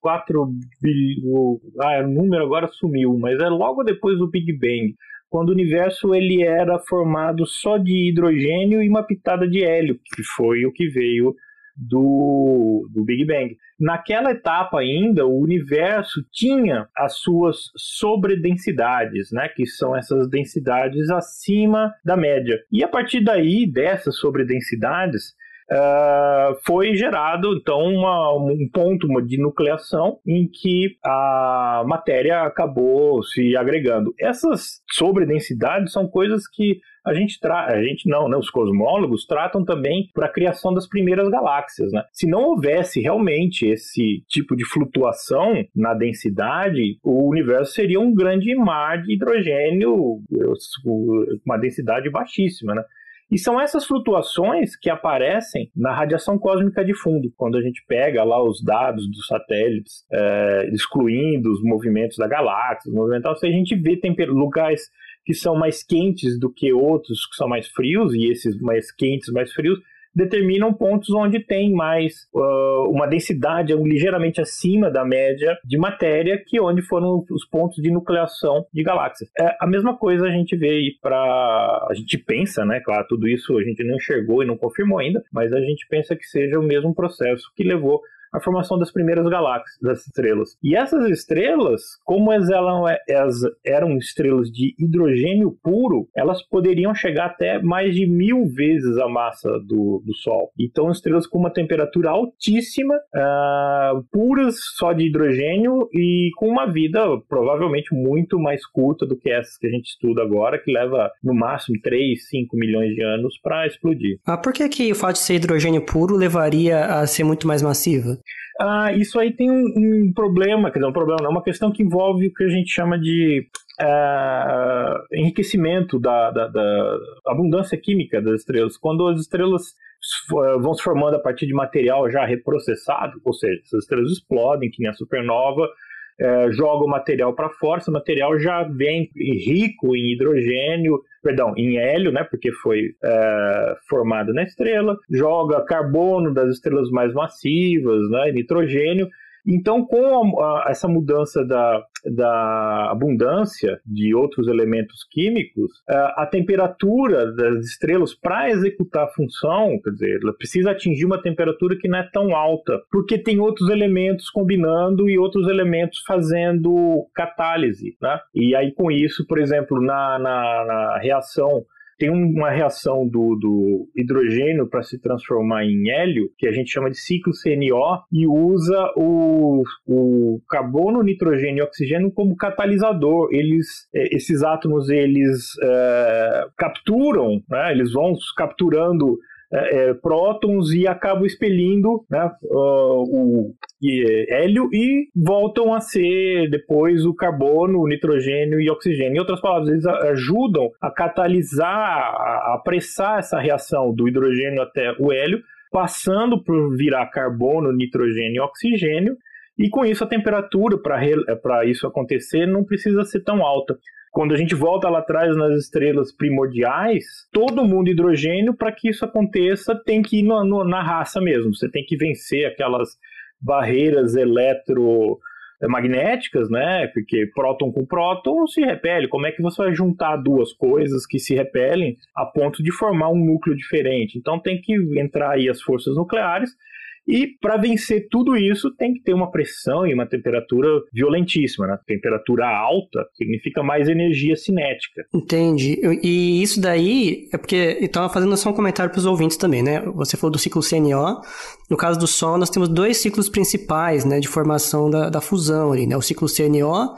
4 bilhões. Ah, o número agora sumiu, mas é logo depois do Big Bang, quando o universo ele era formado só de hidrogênio e uma pitada de hélio, que foi o que veio do, do Big Bang. Naquela etapa ainda, o universo tinha as suas sobredensidades, né, que são essas densidades acima da média. E a partir daí, dessas sobredensidades, uh, foi gerado então uma, um ponto de nucleação em que a matéria acabou se agregando. Essas sobredensidades são coisas que a gente a gente não, né? Os cosmólogos tratam também para a criação das primeiras galáxias, né? Se não houvesse realmente esse tipo de flutuação na densidade, o universo seria um grande mar de hidrogênio, uma densidade baixíssima, né? E são essas flutuações que aparecem na radiação cósmica de fundo, quando a gente pega lá os dados dos satélites, é, excluindo os movimentos da galáxia, os movimentos, a gente vê lugares que são mais quentes do que outros que são mais frios, e esses mais quentes, mais frios, determinam pontos onde tem mais uh, uma densidade ligeiramente acima da média de matéria, que onde foram os pontos de nucleação de galáxias. É, a mesma coisa a gente vê aí para a gente pensa, né? Claro, tudo isso a gente não enxergou e não confirmou ainda, mas a gente pensa que seja o mesmo processo que levou a formação das primeiras galáxias, das estrelas. E essas estrelas, como elas eram, elas eram estrelas de hidrogênio puro, elas poderiam chegar até mais de mil vezes a massa do, do Sol. Então, estrelas com uma temperatura altíssima, uh, puras só de hidrogênio e com uma vida provavelmente muito mais curta do que essas que a gente estuda agora, que leva no máximo 3, 5 milhões de anos para explodir. Ah, por que, que o fato de ser hidrogênio puro levaria a ser muito mais massiva? Ah, isso aí tem um, um, problema, quer dizer, um problema não, uma questão que envolve o que a gente chama de uh, enriquecimento da, da, da, abundância química das estrelas. Quando as estrelas vão se formando a partir de material já reprocessado, ou seja, essas estrelas explodem, que nem a supernova, é, joga o material para fora, esse material já vem rico em hidrogênio, perdão, em hélio, né, porque foi é, formado na estrela, joga carbono das estrelas mais massivas, né, nitrogênio, então, com a, a, essa mudança da, da abundância de outros elementos químicos, a, a temperatura das estrelas para executar a função, quer dizer, ela precisa atingir uma temperatura que não é tão alta, porque tem outros elementos combinando e outros elementos fazendo catálise. Né? E aí, com isso, por exemplo, na, na, na reação tem uma reação do, do hidrogênio para se transformar em hélio, que a gente chama de ciclo CNO, e usa o, o carbono, nitrogênio e oxigênio como catalisador. Eles, é, esses átomos, eles é, capturam, né, eles vão capturando é, é, prótons e acabam expelindo né, uh, o hélio e voltam a ser depois o carbono, o nitrogênio e oxigênio. Em outras palavras, eles ajudam a catalisar, a apressar essa reação do hidrogênio até o hélio, passando por virar carbono, nitrogênio e oxigênio, e com isso a temperatura para isso acontecer não precisa ser tão alta quando a gente volta lá atrás nas estrelas primordiais, todo mundo hidrogênio, para que isso aconteça, tem que ir no, no, na raça mesmo. Você tem que vencer aquelas barreiras eletromagnéticas, né? Porque próton com próton se repele. Como é que você vai juntar duas coisas que se repelem a ponto de formar um núcleo diferente? Então tem que entrar aí as forças nucleares e para vencer tudo isso, tem que ter uma pressão e uma temperatura violentíssima. Né? Temperatura alta significa mais energia cinética. Entendi. E isso daí é porque. Então, fazendo só um comentário para os ouvintes também, né? Você falou do ciclo CNO. No caso do Sol, nós temos dois ciclos principais né, de formação da, da fusão ali, né? O ciclo CNO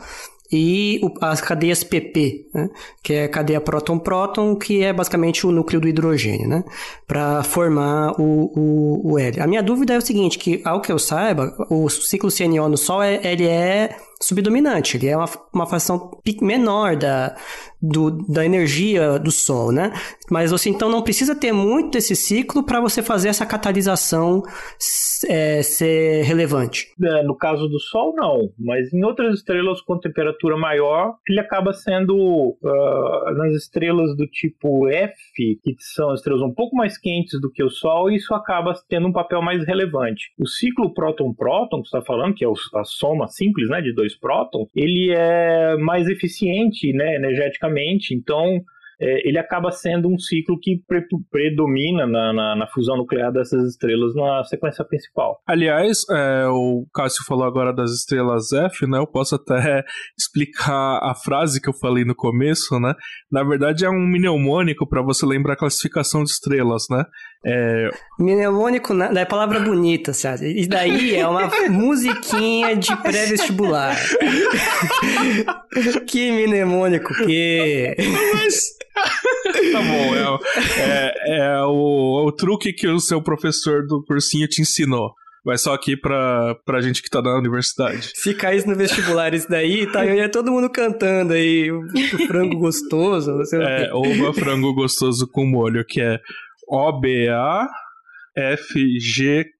e as cadeias PP, né? que é a cadeia próton-próton, que é basicamente o núcleo do hidrogênio, né? para formar o, o, o hélio. A minha dúvida é o seguinte, que ao que eu saiba, o ciclo CNO no Sol é, ele é subdominante, ele é uma, uma fração menor da, do, da energia do Sol, né? Mas você então não precisa ter muito desse ciclo para você fazer essa catalisação é, ser relevante. É, no caso do Sol, não. Mas em outras estrelas com temperatura maior, ele acaba sendo uh, nas estrelas do tipo F, que são estrelas um pouco mais quentes do que o Sol, isso acaba tendo um papel mais relevante. O ciclo próton-próton, que está falando, que é a soma simples né, de dois prótons, ele é mais eficiente né, energeticamente, então é, ele acaba sendo um ciclo que pre predomina na, na, na, fusão nuclear dessas estrelas na sequência principal. Aliás, é, o Cássio falou agora das estrelas F, né? Eu posso até <laughs> explicar a frase que eu falei no começo, né? Na verdade, é um mnemônico para você lembrar a classificação de estrelas, né? É, Mnemônico na- é palavra bonita, César. Isso daí é uma <laughs> musiquinha de pré-vestibular. que mnemônico que. tá bom, é, o- é, é o, o truque que o seu professor do cursinho te ensinou. Mas só aqui pra, pra gente que tá na universidade. Se caísse no vestibular isso daí, tá ia todo mundo cantando aí, o, o frango gostoso, não sei o É, quê. ova frango gostoso com molho, que é O-B-A. F-G-K-M.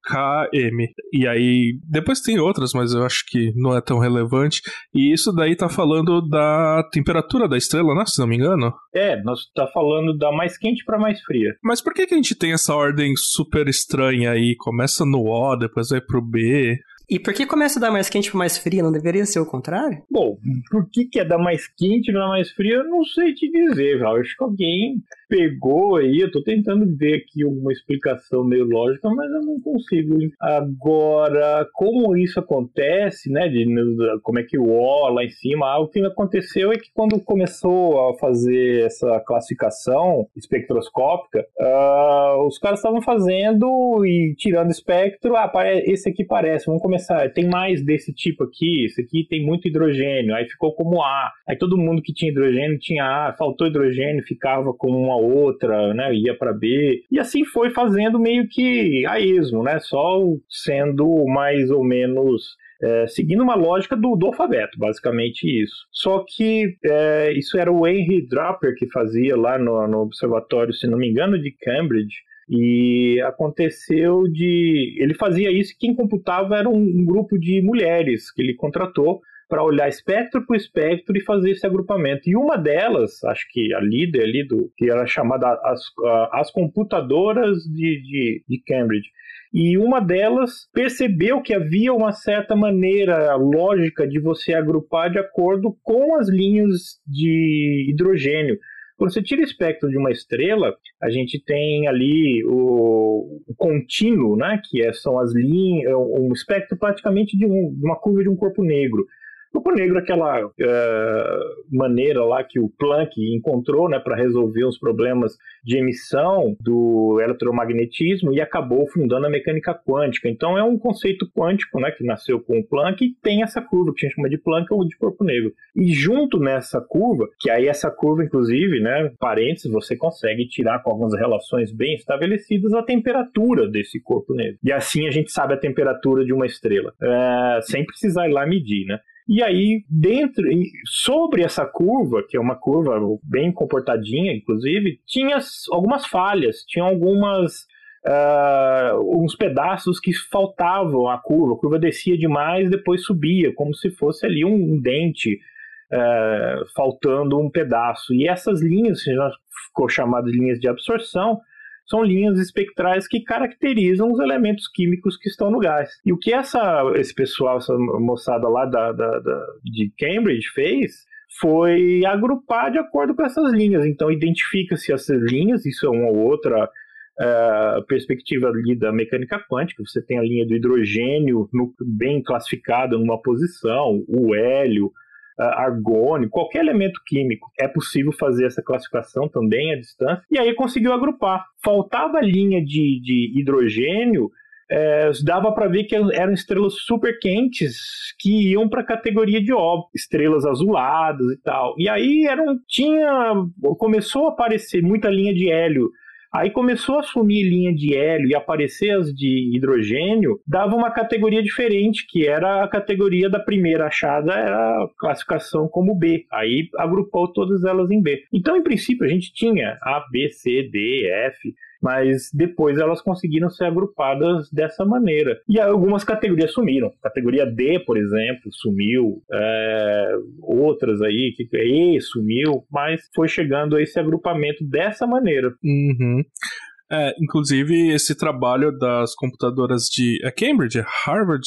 E aí, depois tem outras, mas eu acho que não é tão relevante. E isso daí tá falando da temperatura da estrela, né? Se não me engano. É, nós tá falando da mais quente para mais fria. Mas por que, que a gente tem essa ordem super estranha aí? Começa no O, depois vai pro B. E por que começa a dar mais quente pro mais frio? Não deveria ser o contrário? Bom, por que, que é da mais quente e da mais fria, eu não sei te dizer, Val. Acho que alguém pegou aí, eu tô tentando ver aqui alguma explicação meio lógica, mas eu não consigo. Agora, como isso acontece, né, de, como é que o O lá em cima, ah, o que aconteceu é que quando começou a fazer essa classificação espectroscópica, ah, os caras estavam fazendo e tirando espectro, ah, esse aqui parece, vamos começar, tem mais desse tipo aqui, esse aqui tem muito hidrogênio, aí ficou como A, aí todo mundo que tinha hidrogênio tinha A, faltou hidrogênio, ficava como uma outra, né, ia para B, e assim foi fazendo meio que a esmo, né, só sendo mais ou menos é, seguindo uma lógica do, do alfabeto, basicamente isso. Só que é, isso era o Henry Draper que fazia lá no, no observatório, se não me engano, de Cambridge. E aconteceu de. Ele fazia isso e quem computava era um, um grupo de mulheres que ele contratou para olhar espectro por espectro e fazer esse agrupamento. E uma delas, acho que a líder ali, do, que era chamada as, as computadoras de, de, de Cambridge, e uma delas percebeu que havia uma certa maneira lógica de você agrupar de acordo com as linhas de hidrogênio. Quando você tira o espectro de uma estrela, a gente tem ali o, o contínuo, né, que é, são as linhas, um espectro praticamente de, um, de uma curva de um corpo negro. Corpo negro aquela uh, maneira lá que o Planck encontrou né, para resolver os problemas de emissão do eletromagnetismo e acabou fundando a mecânica quântica. Então é um conceito quântico né, que nasceu com o Planck e tem essa curva que a gente chama de Planck ou de corpo negro. E junto nessa curva, que aí essa curva, inclusive, né, parênteses, você consegue tirar com algumas relações bem estabelecidas a temperatura desse corpo negro. E assim a gente sabe a temperatura de uma estrela, uh, sem precisar ir lá medir, né? E aí, dentro, sobre essa curva, que é uma curva bem comportadinha, inclusive, tinha algumas falhas, tinha algumas. Uh, uns pedaços que faltavam à curva. A curva descia demais, depois subia, como se fosse ali um, um dente uh, faltando um pedaço. E essas linhas, que já ficou chamado de linhas de absorção, são linhas espectrais que caracterizam os elementos químicos que estão no gás. E o que essa, esse pessoal, essa moçada lá da, da, da, de Cambridge fez foi agrupar de acordo com essas linhas. Então, identifica-se essas linhas, isso é uma outra uh, perspectiva ali da mecânica quântica. Você tem a linha do hidrogênio no, bem classificada numa posição, o hélio, argônio, qualquer elemento químico, é possível fazer essa classificação também à distância, e aí conseguiu agrupar. Faltava linha de, de hidrogênio, é, dava para ver que eram estrelas super quentes que iam para a categoria de O, estrelas azuladas e tal. E aí eram, tinha, começou a aparecer muita linha de hélio Aí começou a sumir linha de hélio e aparecer as de hidrogênio, dava uma categoria diferente, que era a categoria da primeira achada, era a classificação como B. Aí agrupou todas elas em B. Então, em princípio, a gente tinha A, B, C, D, F, mas depois elas conseguiram ser agrupadas dessa maneira. E algumas categorias sumiram. Categoria D, por exemplo, sumiu. É, outras aí, que E sumiu, mas foi chegando a esse agrupamento dessa maneira. Uhum. É, inclusive, esse trabalho das computadoras de. É Cambridge? Harvard?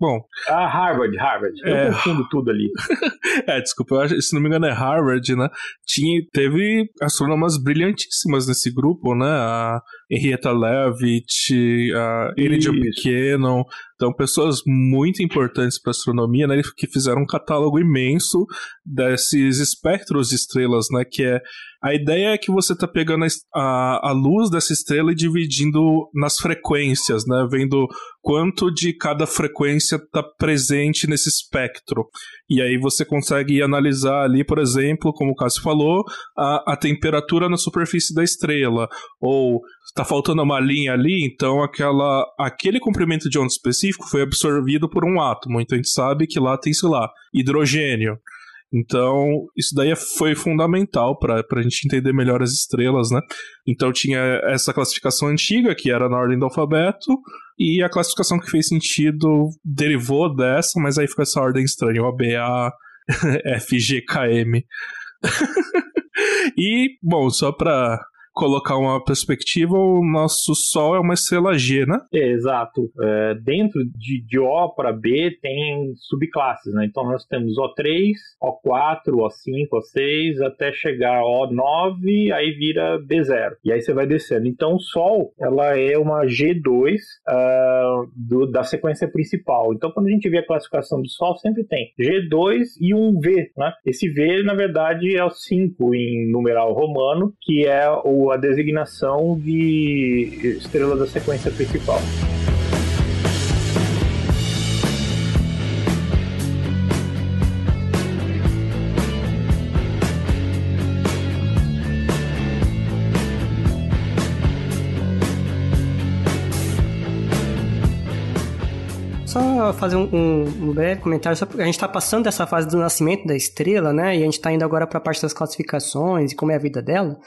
Bom. Ah, Harvard, Harvard. Eu É. confundo tudo ali. <laughs> é, desculpa, eu acho, se não me engano é Harvard, né? Tinha, teve astrônomas brilhantíssimas nesse grupo, né? A Henrietta Leavitt, Iridium Pequeno, então pessoas muito importantes para astronomia, né, que fizeram um catálogo imenso desses espectros de estrelas, né, que é a ideia é que você está pegando a, a luz dessa estrela e dividindo nas frequências, né? Vendo quanto de cada frequência está presente nesse espectro. E aí você consegue analisar ali, por exemplo, como o Cássio falou, a, a temperatura na superfície da estrela. Ou está faltando uma linha ali, então aquela, aquele comprimento de onda específico foi absorvido por um átomo. Então a gente sabe que lá tem, sei lá, hidrogênio. Então, isso daí foi fundamental para a gente entender melhor as estrelas, né? Então, tinha essa classificação antiga, que era na ordem do alfabeto, e a classificação que fez sentido derivou dessa, mas aí ficou essa ordem estranha, o ABA, <laughs> FGKM. <laughs> e, bom, só para colocar uma perspectiva, o nosso Sol é uma estrela G, né? É, exato. É, dentro de, de O para B tem subclasses, né? Então nós temos O3, O4, O5, O6, até chegar a O9, aí vira B0. E aí você vai descendo. Então o Sol, ela é uma G2 uh, ah, do, da sequência principal. Então quando a gente vê a classificação do Sol, sempre tem G2 e um V, né? Esse V, na verdade, é o 5 em numeral romano, que é o a designação de estrela da sequência principal. Fazer um, um, um breve comentário, a gente está passando dessa fase do nascimento da estrela, né? E a gente está indo agora para a parte das classificações e como é a vida dela.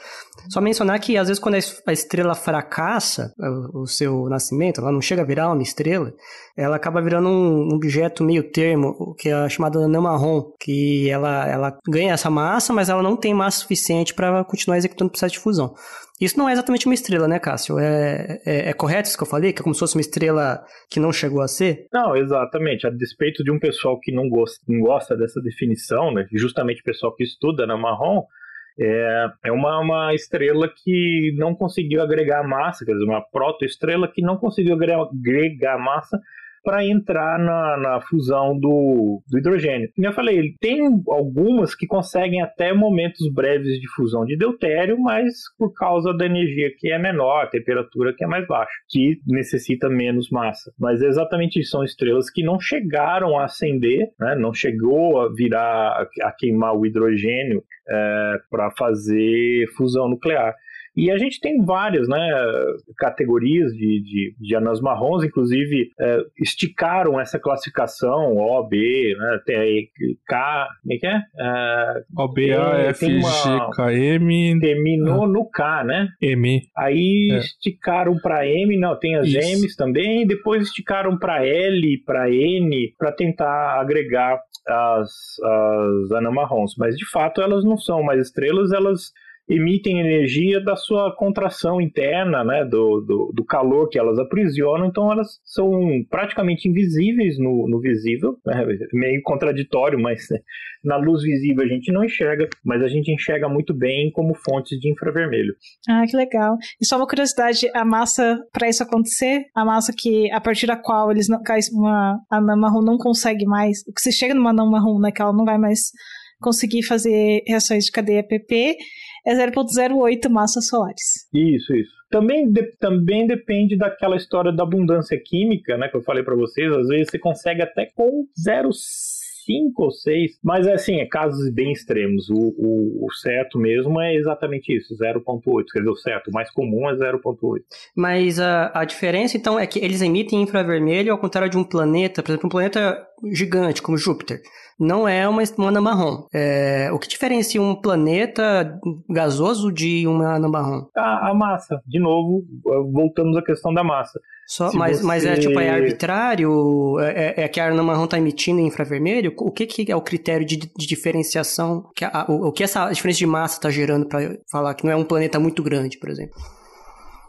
Só mencionar que às vezes quando a estrela fracassa o seu nascimento, ela não chega a virar uma estrela, ela acaba virando um objeto meio termo, que é chamado anã marrom, que ela, ela ganha essa massa, mas ela não tem massa suficiente para continuar executando o processo de fusão. Isso não é exatamente uma estrela, né, Cássio? É, é, é, correto isso que eu falei? Que é como se fosse uma estrela que não chegou a ser? Não, exatamente. A despeito de um pessoal que não gosta, não gosta dessa definição, né, justamente o pessoal que estuda na marrom, é, é uma, uma estrela que não conseguiu agregar massa, quer dizer, uma protoestrela que não conseguiu agregar massa para entrar na, na fusão do, do hidrogênio. Como eu falei, tem algumas que conseguem até momentos breves de fusão de deutério, mas por causa da energia que é menor, a temperatura que é mais baixa, que necessita menos massa. Mas é exatamente isso, são estrelas que não chegaram a acender, né, não chegou a virar, a queimar o hidrogênio é, para fazer fusão nuclear. E a gente tem várias né, categorias de, de, de anãs marrons, inclusive é, esticaram essa classificação O, B, né, tem K, como é que é? é o, B, A, F, G, K, M. Terminou ah. no K, né? M. Aí é. esticaram para M, não, tem as Isso. M's também, depois esticaram para L, para N, para tentar agregar as, as anamarrons. Mas de fato elas não são mais estrelas, elas emitem energia da sua contração interna, né, do, do, do, calor que elas aprisionam, então elas são praticamente invisíveis no, no visível, né, meio contraditório, mas né, na luz visível a gente não enxerga, mas a gente enxerga muito bem como fontes de infravermelho. Ah, que legal. E só uma curiosidade, a massa, para isso acontecer, a massa que, a partir da qual eles não, uma anã marrom não consegue mais, o que você chega numa anã marrom, né, que ela não vai mais conseguir fazer reações de cadeia PP, é 0,08 massas solares. Isso, isso. Também, de, também depende daquela história da abundância química, né, que eu falei para vocês. Às vezes você consegue até com 0,5 ou 6, mas assim, é casos bem extremos. O, o, o certo mesmo é exatamente isso, 0,8. Quer dizer, o certo, o mais comum é 0,8. Mas a, a diferença, então, é que eles emitem infravermelho ao contrário de um planeta, por exemplo, um planeta gigante como Júpiter não é uma anã marrom. É, o que diferencia um planeta gasoso de uma anã marrom? A, a massa. De novo, voltamos à questão da massa. Só, mas, você... mas é tipo, é arbitrário? É, é, é que a anã marrom está emitindo infravermelho? O que, que é o critério de, de diferenciação? Que a, o, o que essa diferença de massa está gerando para falar que não é um planeta muito grande, por exemplo?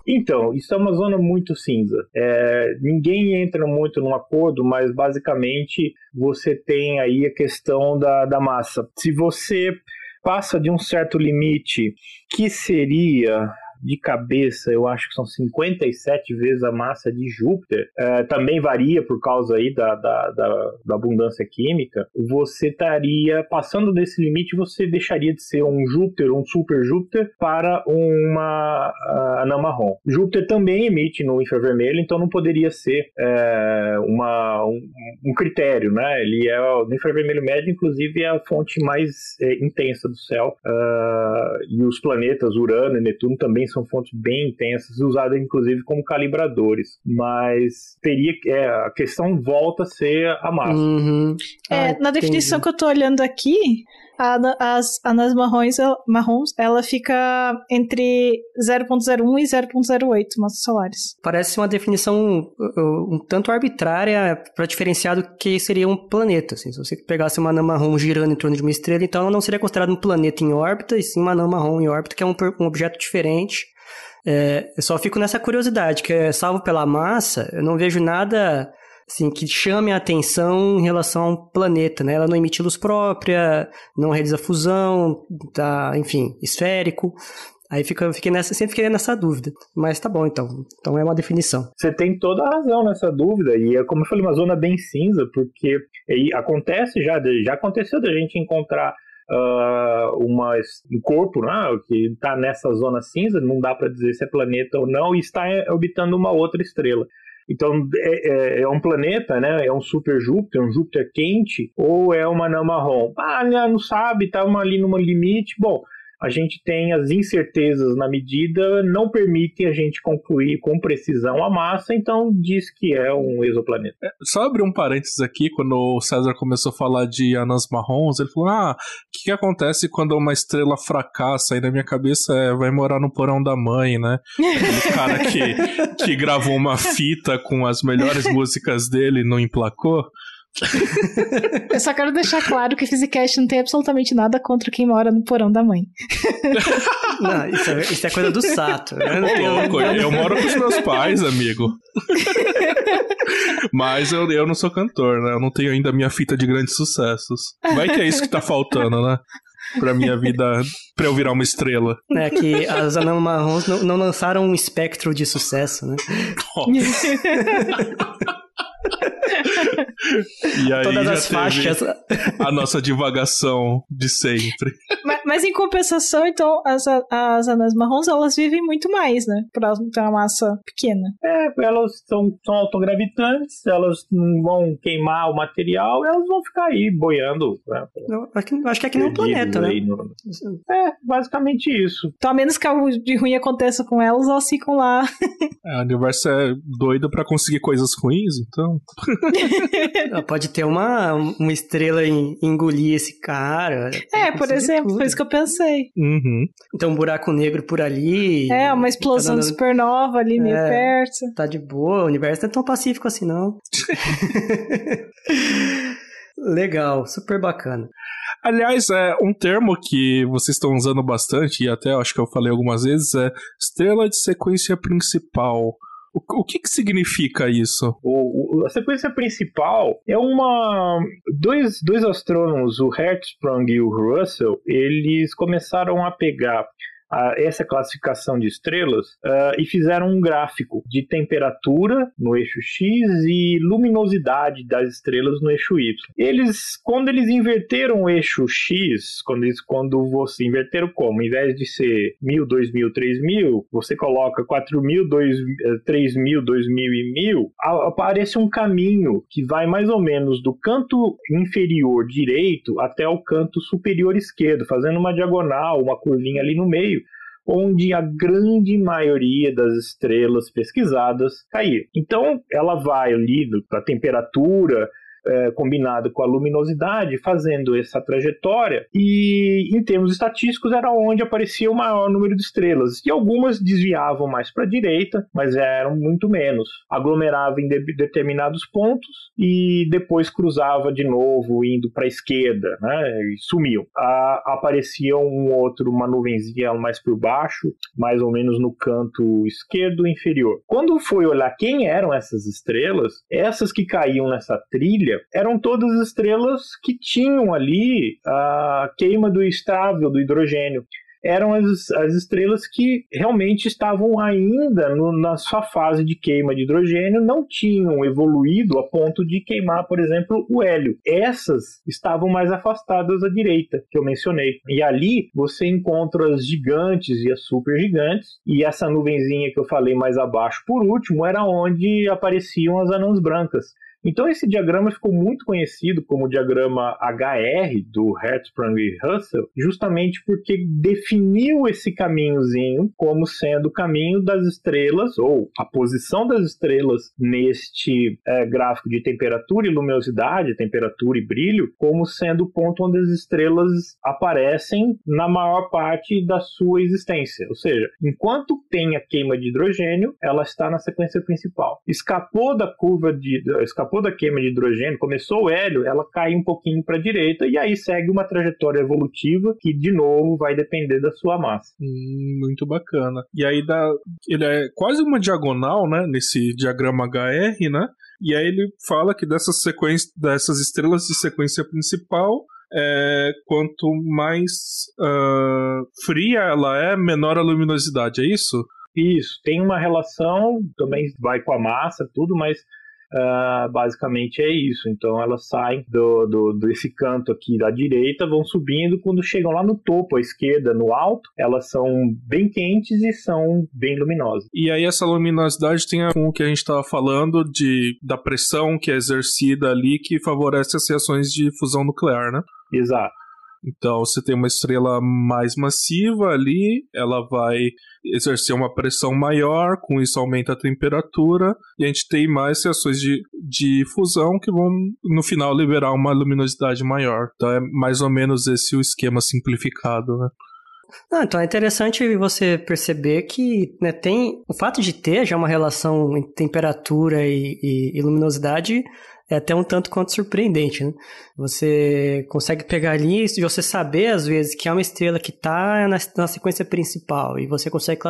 Então, isso é uma zona muito cinza. É, ninguém entra muito num acordo, mas basicamente você tem aí a questão da, da massa. Se você passa de um certo limite, que seria de cabeça, eu acho que são 57 vezes a massa de Júpiter, é, também varia por causa aí da, da, da, da abundância química, você estaria passando desse limite, você deixaria de ser um Júpiter, um super Júpiter, para uma anã marrom. Júpiter também emite no infravermelho, então não poderia ser é, uma, um, um, critério, né? Ele é no infravermelho médio, inclusive, é a fonte mais é, intensa do céu. Uh, e os planetas Urano e Netuno também são fontes bem intensas, usadas inclusive como calibradores. Mas teria é, a questão volta a ser a massa. Uhum. É, ah, na definição que eu tô olhando aqui, a, as anãs marrons, marrons, ela fica entre 0.01 e 0.08 massas solares. Parece uma definição uh, um tanto arbitrária para diferenciar do que seria um planeta. Assim. Se você pegasse uma anã marrom girando em torno de uma estrela, então ela não seria considerada um planeta em órbita, e sim uma anã marrom em órbita, que é um, um objeto diferente. É, eu só fico nessa curiosidade, que é, salvo pela massa, eu não vejo nada assim, que chame a atenção em relação ao planeta, né? Ela não emite luz própria, não realiza fusão, tá, enfim, esférico. Aí fica, fiquei nessa, sempre fiquei nessa dúvida. Mas tá bom, então. Então é uma definição. Você tem toda a razão nessa dúvida. E é, como eu falei, uma zona bem cinza, porque acontece já, já aconteceu da gente encontrar uh, uma, um corpo né, que está nessa zona cinza, não dá para dizer se é planeta ou não, e está orbitando uma outra estrela. Então, é, é, é, um planeta, né? É um super Júpiter, um Júpiter quente, ou é uma anã marrom? Ah, não sabe, tá ali numa limite. Bom, a gente tem as incertezas na medida, não permitem a gente concluir com precisão a massa, então diz que é um exoplaneta. É, só abrir um parênteses aqui, quando o César começou a falar de anãs marrons, ele falou: ah, o que, que acontece quando uma estrela fracassa? Aí na minha cabeça é, vai morar no porão da mãe, né? Aquele <laughs> cara que, que gravou uma fita com as melhores músicas dele e não emplacou. Eu só quero deixar claro que Physicast não tem absolutamente nada contra quem mora no porão da mãe. <laughs> Não, isso é, isso é coisa do Sato. Eu, louco, eu moro com os meus pais, amigo. <laughs> Mas eu, eu não sou cantor, né? Eu não tenho ainda a minha fita de grandes sucessos. Vai que é isso que tá faltando, né? pra minha vida, pra eu virar uma estrela. É que as Anã Marrons não, não lançaram um espectro de sucesso, né? <laughs> e aí Todas as faixas. A nossa divagação de sempre. Mas, mas, em compensação, então, as, as anãs marrons, elas vivem muito mais, né? Pra ter uma massa pequena. É, elas são, são autogravitantes, elas não vão queimar o material, elas vão ficar aí boiando. Né? Não, acho, que, acho que aqui não planeta, né? No... É, basicamente isso. Então, a menos que algo de ruim aconteça com elas, elas ficam lá. é, o universo é doido para conseguir coisas ruins, então. <laughs> Pode ter uma, uma estrela em engolir esse cara. É, por exemplo, foi isso que eu pensei. Uhum. Então, um buraco negro por ali. É, uma explosão tá dando... supernova ali meio é, perto. Tá de boa, o universo não é tão pacífico assim, não. <laughs> Legal, super bacana. Aliás, é um termo que vocês estão usando bastante, e até acho que eu falei algumas vezes, é estrela de sequência principal. O, que, que significa isso? O, o, a sequência principal é uma. Dois, dois astrônomos, o Hertzsprung e o Russell, eles começaram a pegar a essa classificação de estrelas uh, e fizeram um gráfico de temperatura no eixo X e luminosidade das estrelas no eixo Y. Eles, quando eles inverteram o eixo X, quando, eles, quando você inverteram como? Em vez de ser 1000, 2000, 3000, você coloca 4000, 3000, 2000 e 1000, aparece um caminho que vai mais ou menos do canto inferior direito até o canto superior esquerdo, fazendo uma diagonal, uma curvinha ali no meio onde a grande maioria das estrelas pesquisadas caíram. Então, ela vai ali para a temperatura é, combinado com a luminosidade, fazendo essa trajetória, e em termos estatísticos era onde aparecia o maior número de estrelas. E algumas desviavam mais para a direita, mas eram muito menos. Aglomerava em de determinados pontos e depois cruzava de novo, indo para a esquerda, né? E sumiu. A, aparecia um outro, uma nuvenzinha mais por baixo, mais ou menos no canto esquerdo inferior. Quando foi olhar quem eram essas estrelas, essas que caíam nessa trilha eram todas estrelas que tinham ali a queima do estável do hidrogênio. eram as, as estrelas que realmente estavam ainda no, na sua fase de queima de hidrogênio, não tinham evoluído a ponto de queimar, por exemplo, o hélio. Essas estavam mais afastadas à direita, que eu mencionei. E ali você encontra as gigantes e as supergigantes, e essa nuvenzinha que eu falei mais abaixo, por último, era onde apareciam as anãs brancas. Então esse diagrama ficou muito conhecido como o diagrama HR do Hertzsprung e Russell, justamente porque definiu esse caminhozinho como sendo o caminho das estrelas ou a posição das estrelas neste é, gráfico de temperatura e luminosidade, temperatura e brilho, como sendo o ponto onde as estrelas aparecem na maior parte da sua existência. Ou seja, enquanto tem a queima de hidrogênio, ela está na sequência principal. Escapou da curva de escapou escapou da queima de hidrogênio, começou o hélio, ela cai um pouquinho para a direita e aí segue uma trajetória evolutiva que, de novo, vai depender da sua massa. Hum, muito bacana. E aí dá, ele é quase uma diagonal, né, nesse diagrama HR, né? E aí ele fala que dessas sequências, dessas estrelas de sequência principal, é, quanto mais uh, fria ela é, menor a luminosidade, é isso? Isso, tem uma relação, também vai com a massa, tudo, mas Uh, basicamente é isso. Então elas saem do, do, desse canto aqui da direita, vão subindo, quando chegam lá no topo, à esquerda, no alto, elas são bem quentes e são bem luminosas. E aí essa luminosidade tem a com o que a gente estava falando de, da pressão que é exercida ali que favorece as reações de fusão nuclear, né? Exato. Então você tem uma estrela mais massiva ali, ela vai exercer uma pressão maior, com isso aumenta a temperatura, e a gente tem mais reações de, de fusão que vão no final liberar uma luminosidade maior. Então é mais ou menos esse o esquema simplificado, né? Ah, então é interessante você perceber que né, tem o fato de ter já uma relação entre temperatura e, e, e luminosidade é até um tanto quanto surpreendente, né? Você consegue pegar ali e você saber, às vezes, que é uma estrela que está na, na, sequência principal e você consegue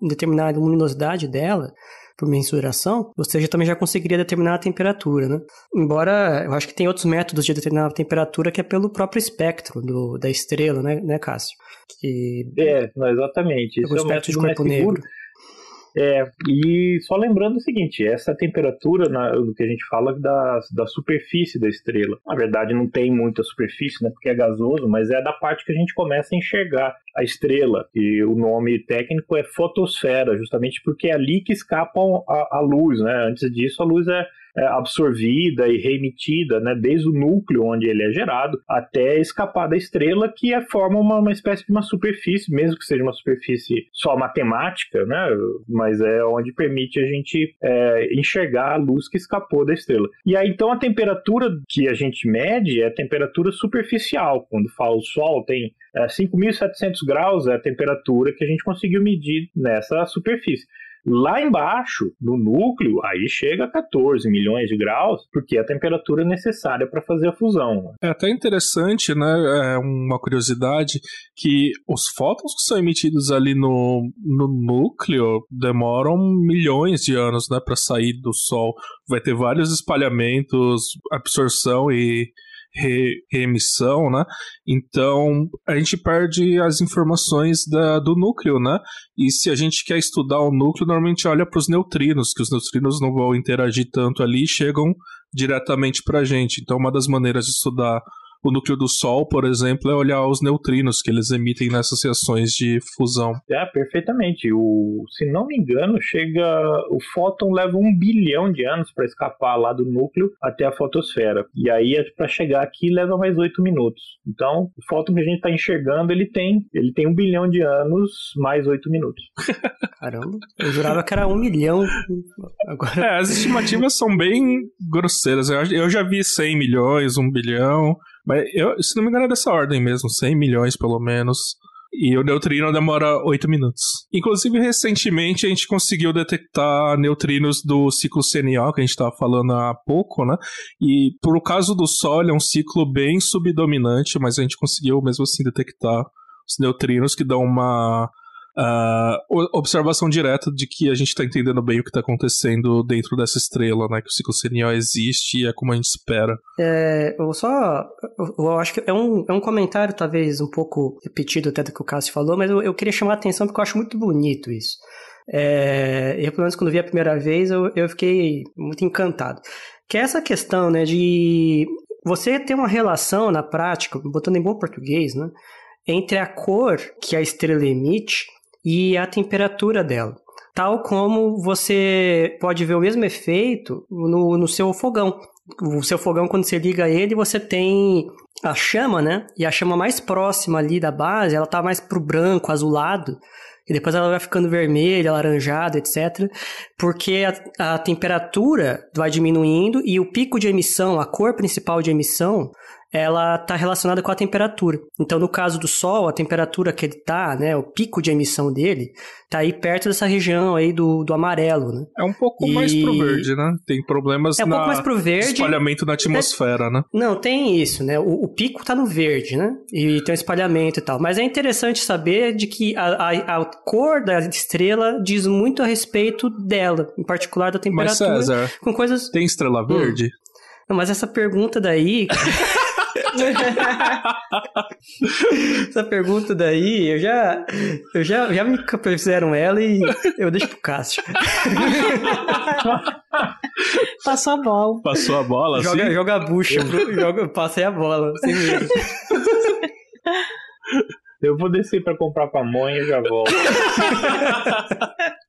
determinar a luminosidade dela por mensuração, você já, também já conseguiria determinar a temperatura, né? Embora eu acho que tem outros métodos de determinar a temperatura que é pelo próprio espectro do, da estrela, né, né Cássio? Que... É, exatamente. Isso é o método de corpo negro. Seguro é, e só lembrando o seguinte, essa temperatura na, do que a gente fala da, da superfície da estrela. Na verdade, não tem muita superfície, né, porque é gasoso, mas é da parte que a gente começa a enxergar a estrela. E o nome técnico é fotosfera, justamente porque é ali que escapa a, a luz, né? Antes disso, a luz é é, absorvida e reemitida, né, desde o núcleo onde ele é gerado até escapar da estrela, que é, forma uma, uma espécie de uma superfície, mesmo que seja uma superfície só matemática, né, mas é onde permite a gente é, enxergar a luz que escapou da estrela. E aí então a temperatura que a gente mede é a temperatura superficial. Quando fala o Sol tem é, 5.700 graus é a temperatura que a gente conseguiu medir nessa superfície. Lá embaixo, no núcleo, aí chega a 14 milhões de graus, porque é a temperatura necessária para fazer a fusão. É até interessante, né? É uma curiosidade que os fótons que são emitidos ali no, no núcleo demoram milhões de anos, né, para sair do Sol. Vai ter vários espalhamentos, absorção e re, reemissão, né? Então a gente perde as informações da, do núcleo, né? E se a gente quer estudar o núcleo, normalmente olha para os neutrinos, que os neutrinos não vão interagir tanto ali chegam diretamente para a gente. Então uma das maneiras de estudar o núcleo do Sol, por exemplo, é olhar os neutrinos que eles emitem nessas reações de fusão. É, perfeitamente. O, se não me engano, chega. O fóton leva um bilhão de anos para escapar lá do núcleo até a fotosfera. E aí, para chegar aqui, leva mais oito minutos. Então, o fóton que a gente está enxergando, ele tem, ele tem um bilhão de anos mais oito minutos. <laughs> Caramba, eu jurava que era um milhão. Agora... É, as estimativas são bem grosseiras. Eu já vi 100 milhões, um bilhão. Mas eu, se não me engano é dessa ordem mesmo, 100 milhões pelo menos. E o neutrino demora 8 minutos. Inclusive, recentemente a gente conseguiu detectar neutrinos do ciclo CNO, que a gente estava falando há pouco, né? E por o caso do Sol, é um ciclo bem subdominante, mas a gente conseguiu mesmo assim detectar os neutrinos que dão uma uh, observação direta de que a gente está entendendo bem o que está acontecendo dentro dessa estrela, né? Que o ciclo senial existe e é como a gente espera. É, eu só. Eu, acho que é um, é um comentário, talvez, um pouco repetido até do que o Cássio falou, mas eu, eu queria chamar a atenção porque eu acho muito bonito isso. É, eu, pelo menos, quando vi a primeira vez, eu, eu fiquei muito encantado. Que é essa questão, né, de você ter uma relação na prática, botando em bom português, né, entre a cor que a estrela emite e a temperatura dela. Tal como você pode ver o mesmo efeito no, no seu fogão. O seu fogão, quando você liga ele, você tem a chama, né? E a chama mais próxima ali da base, ela tá mais pro branco, azulado e depois ela vai ficando vermelha, alaranjada, etc. Porque a, a, temperatura vai diminuindo e o pico de emissão, a cor principal de emissão, ela está relacionada com a temperatura. Então, no caso do Sol, a temperatura que ele está, né, o pico de emissão dele, está aí perto dessa região aí do, do amarelo, né? É um pouco e... mais pro verde, né? Tem problemas é um na pouco mais pro verde. espalhamento na atmosfera, né? Não, tem isso, né? O, o pico está no verde, né? E tem o espalhamento e tal. Mas é interessante saber de que a, a, a cor da estrela diz muito a respeito dela, em particular da temperatura. Mas César, com coisas... tem estrela verde? Hum. Não, mas essa pergunta daí... <laughs> Essa pergunta daí, eu já, eu já, já me fizeram ela e eu deixo pro Cássio. Passou a bola. Passou a bola, joga, assim? Joga a bucha, joga, passei a bola, sem medo. Eu vou descer para comprar pamonha e já volto. <laughs>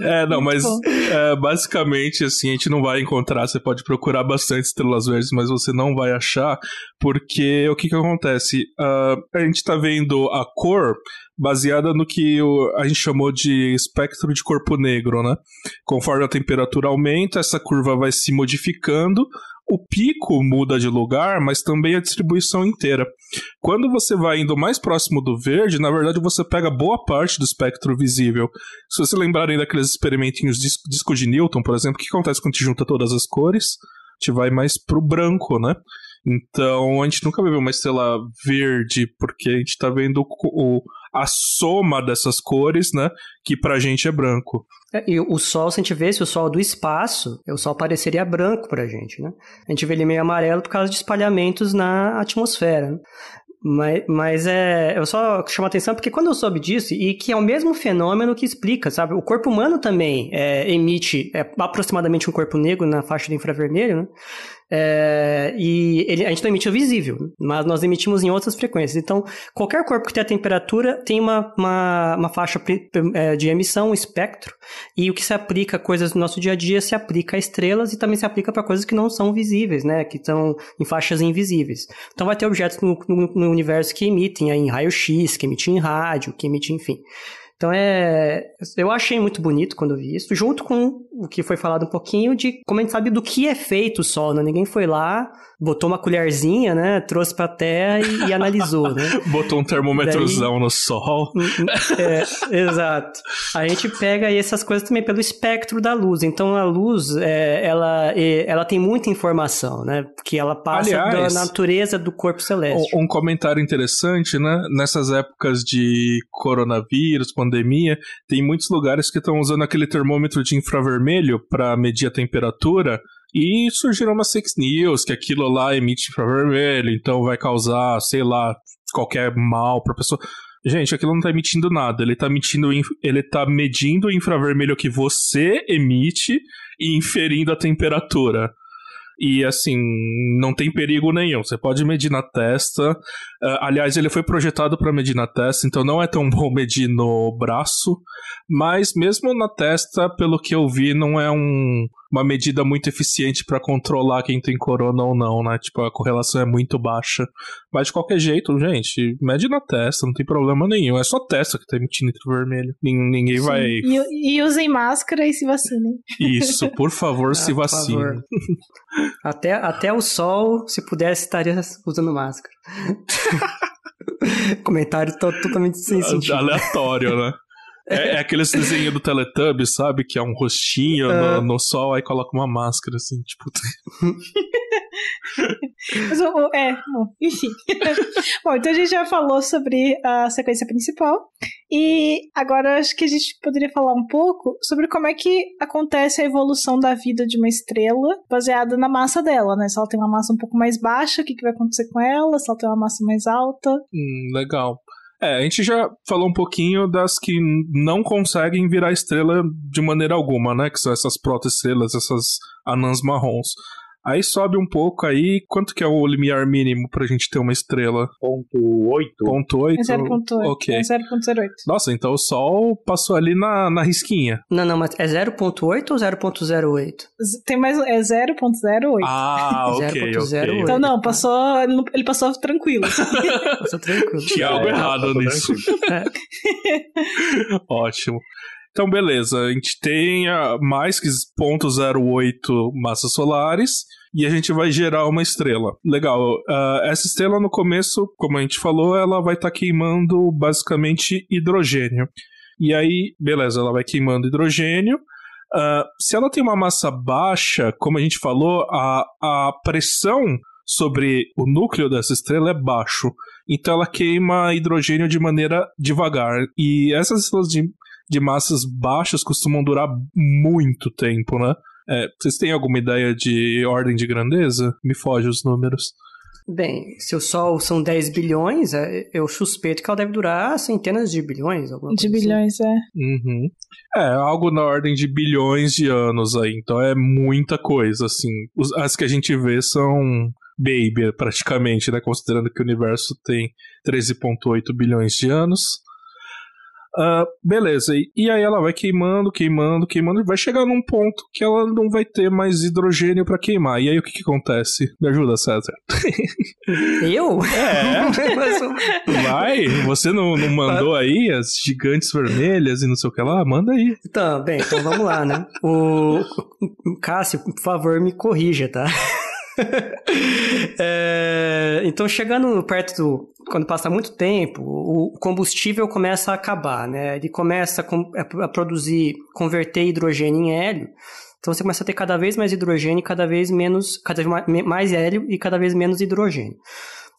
É, não, mas é, basicamente, assim, a gente não vai encontrar. Você pode procurar bastante estrelas verdes, mas você não vai achar, porque o que que acontece? Uh, a gente tá vendo a cor baseada no que o, a gente chamou de espectro de corpo negro, né? Conforme a temperatura aumenta, essa curva vai se modificando, o pico muda de lugar, mas também a distribuição inteira. Quando você vai indo mais próximo do verde, na verdade você pega boa parte do espectro visível. Se vocês lembrarem daqueles experimentinhos de disco de Newton, por exemplo, o que acontece quando a gente junta todas as cores? A gente vai mais pro branco, né? Então a gente nunca vai ver uma estrela verde, porque a gente tá vendo o, a soma dessas cores, né? Que pra gente é branco. É, e o Sol, se a gente vê o Sol do espaço, o Sol pareceria branco pra gente, né? A gente vê ele meio amarelo por causa de espalhamentos na atmosfera. Né? Mas, mas é, eu só chamo a atenção porque quando eu soube disso, e que é o mesmo fenômeno que explica, sabe? O corpo humano também é, emite é, aproximadamente um corpo negro na faixa do infravermelho, né? É, e ele, a gente não emite o visível, mas nós emitimos em outras frequências. Então, qualquer corpo que tenha temperatura tem uma, uma, uma faixa é, de emissão, um espectro, e o que se aplica a coisas do nosso dia a dia se aplica a estrelas e também se aplica para coisas que não são visíveis, né? Que estão em faixas invisíveis. Então, vai ter objetos no, no, no universo que emitem em raio-x, que emitem em rádio, que emitem, enfim. Então é. Eu achei muito bonito quando vi isso, junto com o que foi falado um pouquinho de como a gente sabe do que é feito o sol, né? Ninguém foi lá, botou uma colherzinha, né? Trouxe pra terra e, e analisou, né? <laughs> Botou um termômetrozão Daí, no sol. <laughs> Hum, hum, é, exato. A gente pega essas coisas também pelo espectro da luz. Então a luz, é, ela, ela tem muita informação, né? Porque ela passa Aliás, da natureza do corpo celeste. Um comentário interessante, né? Nessas épocas de coronavírus, pandemia, tem muitos lugares que estão usando aquele termômetro de infravermelho para medir a temperatura. E surgiram umas fake news que aquilo lá emite infravermelho, então vai causar, sei lá, qualquer mal pra pessoa. Gente, aquilo não tá emitindo nada. Ele tá emitindo, ele tá medindo o infravermelho que você emite e inferindo a temperatura. E assim, não tem perigo nenhum. Você pode medir na testa. Uh, aliás, ele foi projetado para medir na testa, então não é tão <laughs> bom medir no braço. Mas mesmo na testa, pelo que eu vi, não é um, uma medida muito eficiente para controlar quem tem corona ou não, né? Tipo, a correlação é muito baixa. Mas de qualquer jeito, gente, mede na testa, não tem problema nenhum. É só testa que tá emitindo vermelho. Ninguém Sim. vai. E, e, usem máscara e se vacinem. Isso, <laughs> por favor, ah, se vacinem. Até, até o sol, se pudesse, estaria usando máscara. <laughs> Comentário totalmente sem sentido. Aleatório, né? <laughs> É, é aqueles desenhos do Teletubbies, sabe? Que é um rostinho no, no, sol, aí coloca uma máscara, assim, tipo. <laughs> <laughs> Mas, é, bom, enfim. <laughs> bom, então a gente já falou sobre a sequência principal. E agora acho que a gente poderia falar um pouco sobre como é que acontece a evolução da vida de uma estrela baseada na massa dela, né? Se ela tem uma massa um pouco mais baixa, o que, que vai acontecer com ela? Se ela tem uma massa mais alta. Hum, legal. É, a gente já falou um pouquinho das que não conseguem virar estrela de maneira alguma, né? Que são essas protoestrelas, essas anãs marrons. Aí sobe um pouco aí, quanto que é o limiar mínimo pra gente ter uma estrela? Ponto 8. Ponto 8? É 0.8. Ok. É 0.08. Nossa, então o Sol passou ali na, na risquinha. Não, não, mas é 0.8 ou 0.08? Z- Tem mais. É 0.08. Ah, <laughs> ok, 0.08. ok. Então, não, passou. Ele, passou tranquilo. <laughs> Tô tranquilo. Tinha algo É, errado nisso. <laughs> Ótimo. Então, beleza. A gente tem mais que 0.08 massas solares e a gente vai gerar uma estrela. Legal. Ah, essa estrela, no começo, como a gente falou, ela vai estar queimando basicamente hidrogênio. E aí, beleza, ela vai queimando hidrogênio. Ah, se ela tem uma massa baixa, como a gente falou, a, a pressão sobre o núcleo dessa estrela é baixo. Então ela queima hidrogênio de maneira devagar. E essas estrelas de, de massas baixas costumam durar muito tempo, né? É, vocês têm alguma ideia de ordem de grandeza? Me foge os números. Bem, se o Sol são 10 bilhões, é, eu suspeito que ela deve durar centenas de bilhões. Alguma De coisa assim. bilhões, é. Uhum. É, algo na ordem de bilhões de anos aí. Então é muita coisa, assim. Os- As que a gente vê são baby, praticamente, né? Considerando que o universo tem 13,8 bilhões de anos. Ah, beleza, e, e aí ela vai queimando, queimando, queimando, e vai chegar num ponto que ela não vai ter mais hidrogênio pra queimar. E aí o que, que acontece? Me ajuda, César. <laughs> Eu? É. Vai, você não, não mandou aí as gigantes vermelhas e não sei o que lá? Manda aí. Então, bem, então vamos lá, né? O Cássio, por favor, me corrija, tá? <laughs> É, então, chegando perto do. Quando passa muito tempo, o combustível começa a acabar, né? Ele começa a produzir, converter hidrogênio em hélio. Então você começa a ter cada vez mais hidrogênio, cada vez menos, cada vez ma- mais hélio e cada vez menos hidrogênio.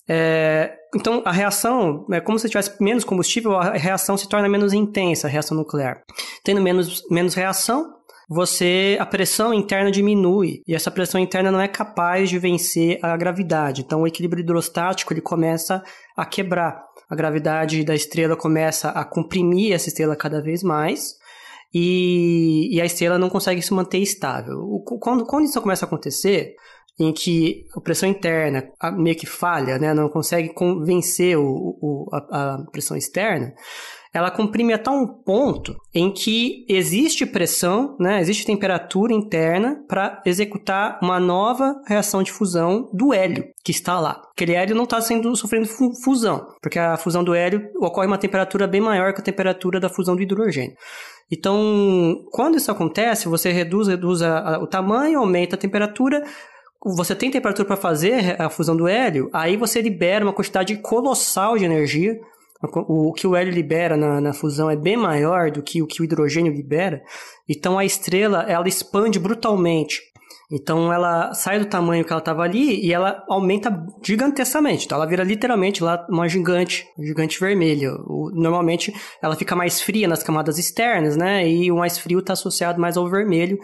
É, então a reação, é como se tivesse menos combustível, a reação se torna menos intensa, a reação nuclear. Tendo menos, menos reação, você a pressão interna diminui e essa pressão interna não é capaz de vencer a gravidade. Então o equilíbrio hidrostático ele começa a quebrar. A gravidade da estrela começa a comprimir essa estrela cada vez mais e, e a estrela não consegue se manter estável. O- quando, quando isso começa a acontecer, em que a pressão interna meio que falha, né, não consegue con- vencer o, o- a, a pressão externa, ela comprime até um ponto em que existe pressão, né, existe temperatura interna para executar uma nova reação de fusão do hélio que está lá. Aquele hélio não está sendo sofrendo fu- fusão, porque a fusão do hélio ocorre uma temperatura bem maior que a temperatura da fusão do hidrogênio. Então, quando isso acontece, você reduz, reduz a- a- o tamanho, aumenta a temperatura, você tem temperatura para fazer a fusão do hélio, aí você libera uma quantidade colossal de energia. O que o hélio libera na, na fusão é bem maior do que o que o hidrogênio libera. Então a estrela ela expande brutalmente. Então ela sai do tamanho que ela estava ali e ela aumenta gigantescamente. Então ela vira literalmente lá uma gigante, gigante vermelha. Normalmente ela fica mais fria nas camadas externas, né? E o mais frio está associado mais ao vermelho,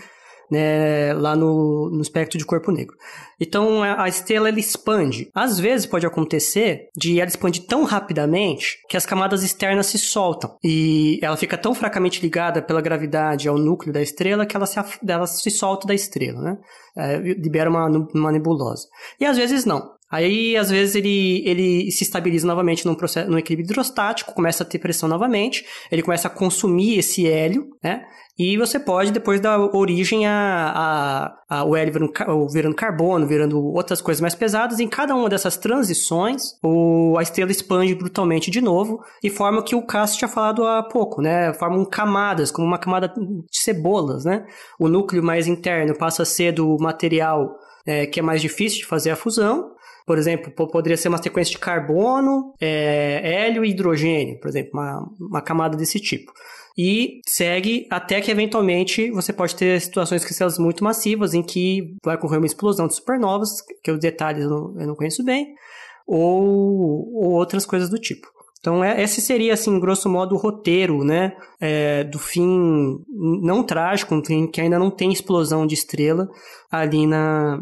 né? Lá no, no espectro de corpo negro. Então a estrela ela expande. Às vezes pode acontecer de ela expandir tão rapidamente que as camadas externas se soltam e ela fica tão fracamente ligada pela gravidade ao núcleo da estrela que ela se, ela se solta da estrela, né? É, libera uma, uma nebulosa. E às vezes não. Aí, às vezes, ele, ele se estabiliza novamente num, processo, num equilíbrio hidrostático, começa a ter pressão novamente, ele começa a consumir esse hélio, né? E você pode depois dar origem a, a, a o hélio virando, virando carbono, virando outras coisas mais pesadas. Em cada uma dessas transições, o, a estrela expande brutalmente de novo e forma o que o Cássio tinha falado há pouco, né? Formam camadas, como uma camada de cebolas, né? O núcleo mais interno passa a ser do material é, que é mais difícil de fazer a fusão. Por exemplo, poderia ser uma sequência de carbono, é, hélio e hidrogênio, por exemplo, uma, uma camada desse tipo e segue até que eventualmente você pode ter situações de estrelas muito massivas em que vai ocorrer uma explosão de supernovas, que os detalhes eu não, eu não conheço bem, ou, ou outras coisas do tipo. Então, é, esse seria, assim, grosso modo, o roteiro, né? É, do fim não trágico, um que ainda não tem explosão de estrela ali na,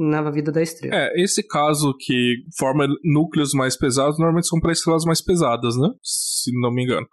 na vida da estrela. É, esse caso que forma núcleos mais pesados, normalmente são para estrelas mais pesadas, né? Se não me engano.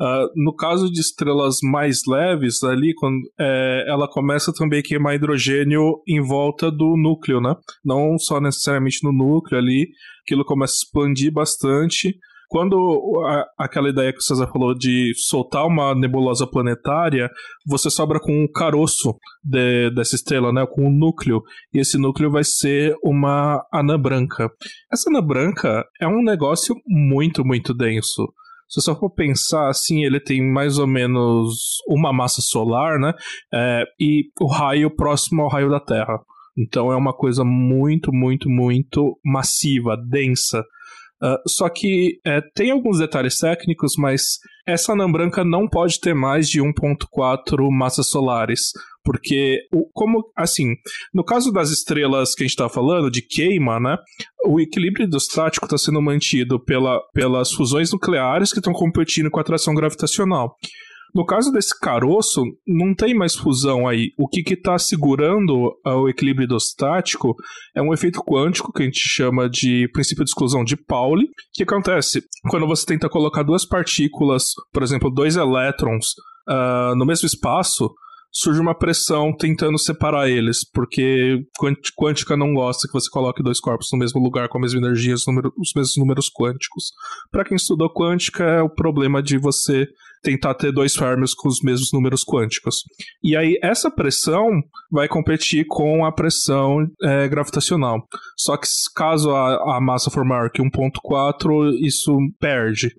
Uh, no caso de estrelas mais leves, ali, quando, é, ela começa também a queimar hidrogênio em volta do núcleo, né? Não só necessariamente no núcleo ali, aquilo começa a expandir bastante. Quando a, aquela ideia que o César falou de soltar uma nebulosa planetária, você sobra com um caroço de, dessa estrela, né? Com um núcleo. E esse núcleo vai ser uma anã branca. Essa anã branca é um negócio muito, muito denso. Se você for pensar assim, ele tem mais ou menos uma massa solar, né? É, e o raio próximo ao raio da Terra. Então é uma coisa muito, muito, muito massiva, densa. Uh, só que é, tem alguns detalhes técnicos, mas essa anã branca não pode ter mais de 1.4 massas solares. Porque, como, assim, no caso das estrelas que a gente está falando, de queima, né? O equilíbrio hidrostático está sendo mantido pela, pelas fusões nucleares que estão competindo com a atração gravitacional. No caso desse caroço, não tem mais fusão aí. O que está segurando ah, o equilíbrio hidrostático é um efeito quântico que a gente chama de princípio de exclusão de Pauli. O que acontece? Quando você tenta colocar duas partículas, por exemplo, dois elétrons, uh, no mesmo espaço, surge uma pressão tentando separar eles, porque quântica não gosta que você coloque dois corpos no mesmo lugar com a mesma energia, os, número, os mesmos números quânticos. Para quem estudou quântica, é o problema de você tentar ter dois fermions com os mesmos números quânticos. E aí, essa pressão vai competir com a pressão é, gravitacional. Só que caso a, a massa for maior que 1.4, isso perde.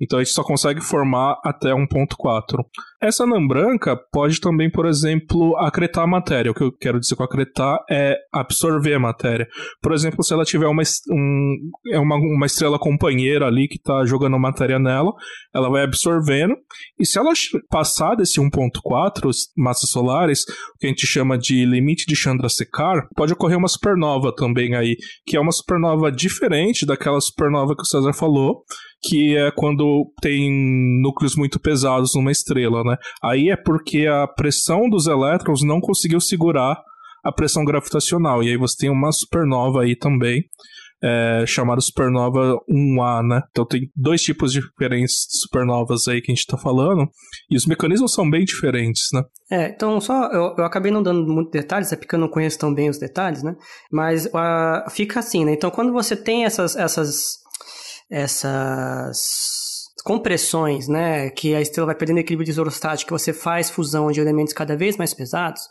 Então a gente só consegue formar até 1.4. Essa anã branca pode também, por exemplo, acretar a matéria. O que eu quero dizer com acretar é absorver a matéria. Por exemplo, se ela tiver uma, um, é uma, uma estrela companheira ali que está jogando matéria nela, ela vai absorvendo. E se ela passar desse 1.4 massas solares, que a gente chama de limite de Chandrasekhar, pode ocorrer uma supernova também aí, que é uma supernova diferente daquela supernova que o César falou, que é quando tem núcleos muito pesados numa estrela, né? Aí é porque a pressão dos elétrons não conseguiu segurar a pressão gravitacional. E aí você tem uma supernova aí também, é, chamada supernova 1A, né? Então tem dois tipos diferentes de supernovas aí que a gente tá falando, e os mecanismos são bem diferentes, né? É, então só, eu, eu acabei não dando muitos detalhes, é porque eu não conheço tão bem os detalhes, né? Mas uh, fica assim, né? Então quando você tem essas, essas essas compressões, né, que a estrela vai perdendo equilíbrio isostático, que você faz fusão de elementos cada vez mais pesados,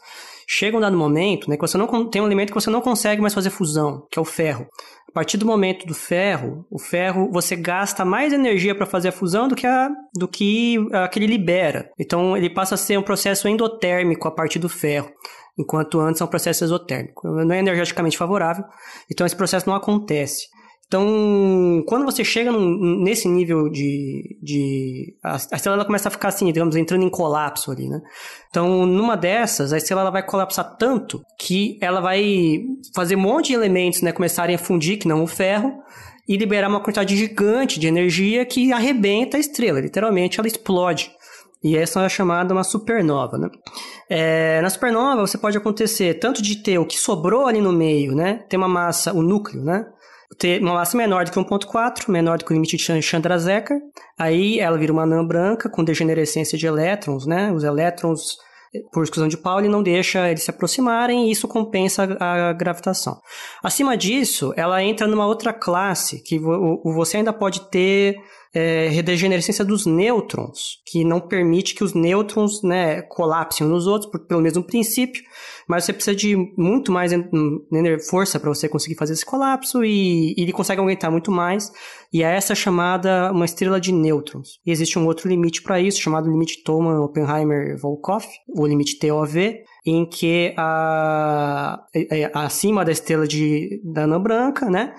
chega um dado momento, né, que você não tem um elemento que você não consegue mais fazer fusão, que é o ferro. A partir do momento do ferro, o ferro você gasta mais energia para fazer a fusão do que a, do que a que ele libera. Então ele passa a ser um processo endotérmico a partir do ferro enquanto antes é um processo exotérmico. Não é energeticamente favorável, então esse processo não acontece. Então, quando você chega num, nesse nível de. de a, estrela ela começa a ficar assim, digamos, entrando em colapso ali, né? Então, numa dessas, a estrela ela vai colapsar tanto que ela vai fazer um monte de elementos né, começarem a fundir, que não o ferro, e liberar uma quantidade gigante de energia que arrebenta a estrela. Literalmente, ela explode. E essa é chamada uma supernova, né? É, na supernova, você pode acontecer tanto de ter o que sobrou ali no meio, né? Ter uma massa, o núcleo, né? Ter uma massa menor do que 1.4, menor do que o limite de Chandrasekhar. Aí ela vira uma anã branca com degenerescência de elétrons, né? Os elétrons, por exclusão de Pauli, não deixa eles se aproximarem e isso compensa a gravitação. Acima disso, ela entra numa outra classe que você ainda pode ter é, redegenerescência dos nêutrons, que não permite que os nêutrons né, colapsem uns nos outros por, pelo mesmo princípio, mas você precisa de muito mais força para você conseguir fazer esse colapso e, e, ele consegue aumentar muito mais, e é essa chamada uma estrela de nêutrons. E existe um outro limite para isso, chamado limite Thoma-Oppenheimer-Volkoff, o limite TOV, em que a, acima da estrela de, da anã branca, né?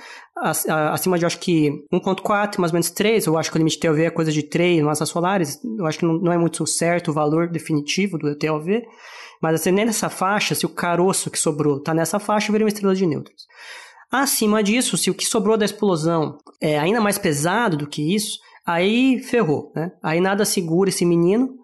Acima de, acho que 1.4, mais ou menos 3, eu acho que o limite TLV é coisa de 3 massas solares, eu acho que não, não é muito certo o valor definitivo do TLV, mas assim, nessa faixa, se o caroço que sobrou está nessa faixa, vira uma estrela de nêutrons. Acima disso, se o que sobrou da explosão é ainda mais pesado do que isso, aí ferrou, né? Aí nada segura esse menino,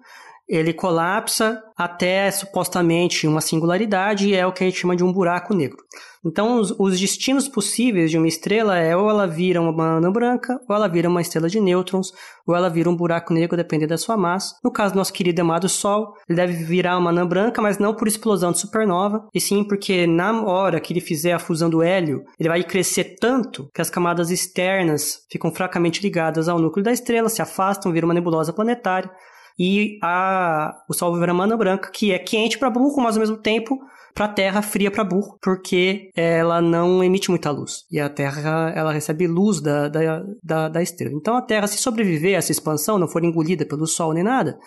ele colapsa até supostamente uma singularidade e é o que a gente chama de um buraco negro. Então, os, os, destinos possíveis de uma estrela é ou ela vira uma anã branca, ou ela vira uma estrela de nêutrons, ou ela vira um buraco negro, dependendo da sua massa. No caso do nosso querido amado Sol, ele deve virar uma anã branca, mas não por explosão de supernova, e sim porque na hora que ele fizer a fusão do hélio, ele vai crescer tanto que as camadas externas ficam fracamente ligadas ao núcleo da estrela, se afastam, vira uma nebulosa planetária, e a, o Sol vira uma anã branca, que é quente para burro, mas ao mesmo tempo para Terra fria para burro, porque ela não emite muita luz. E a Terra ela recebe luz da, da, da, da estrela. Então a Terra, se sobreviver a essa expansão, não for engolida pelo Sol nem nada,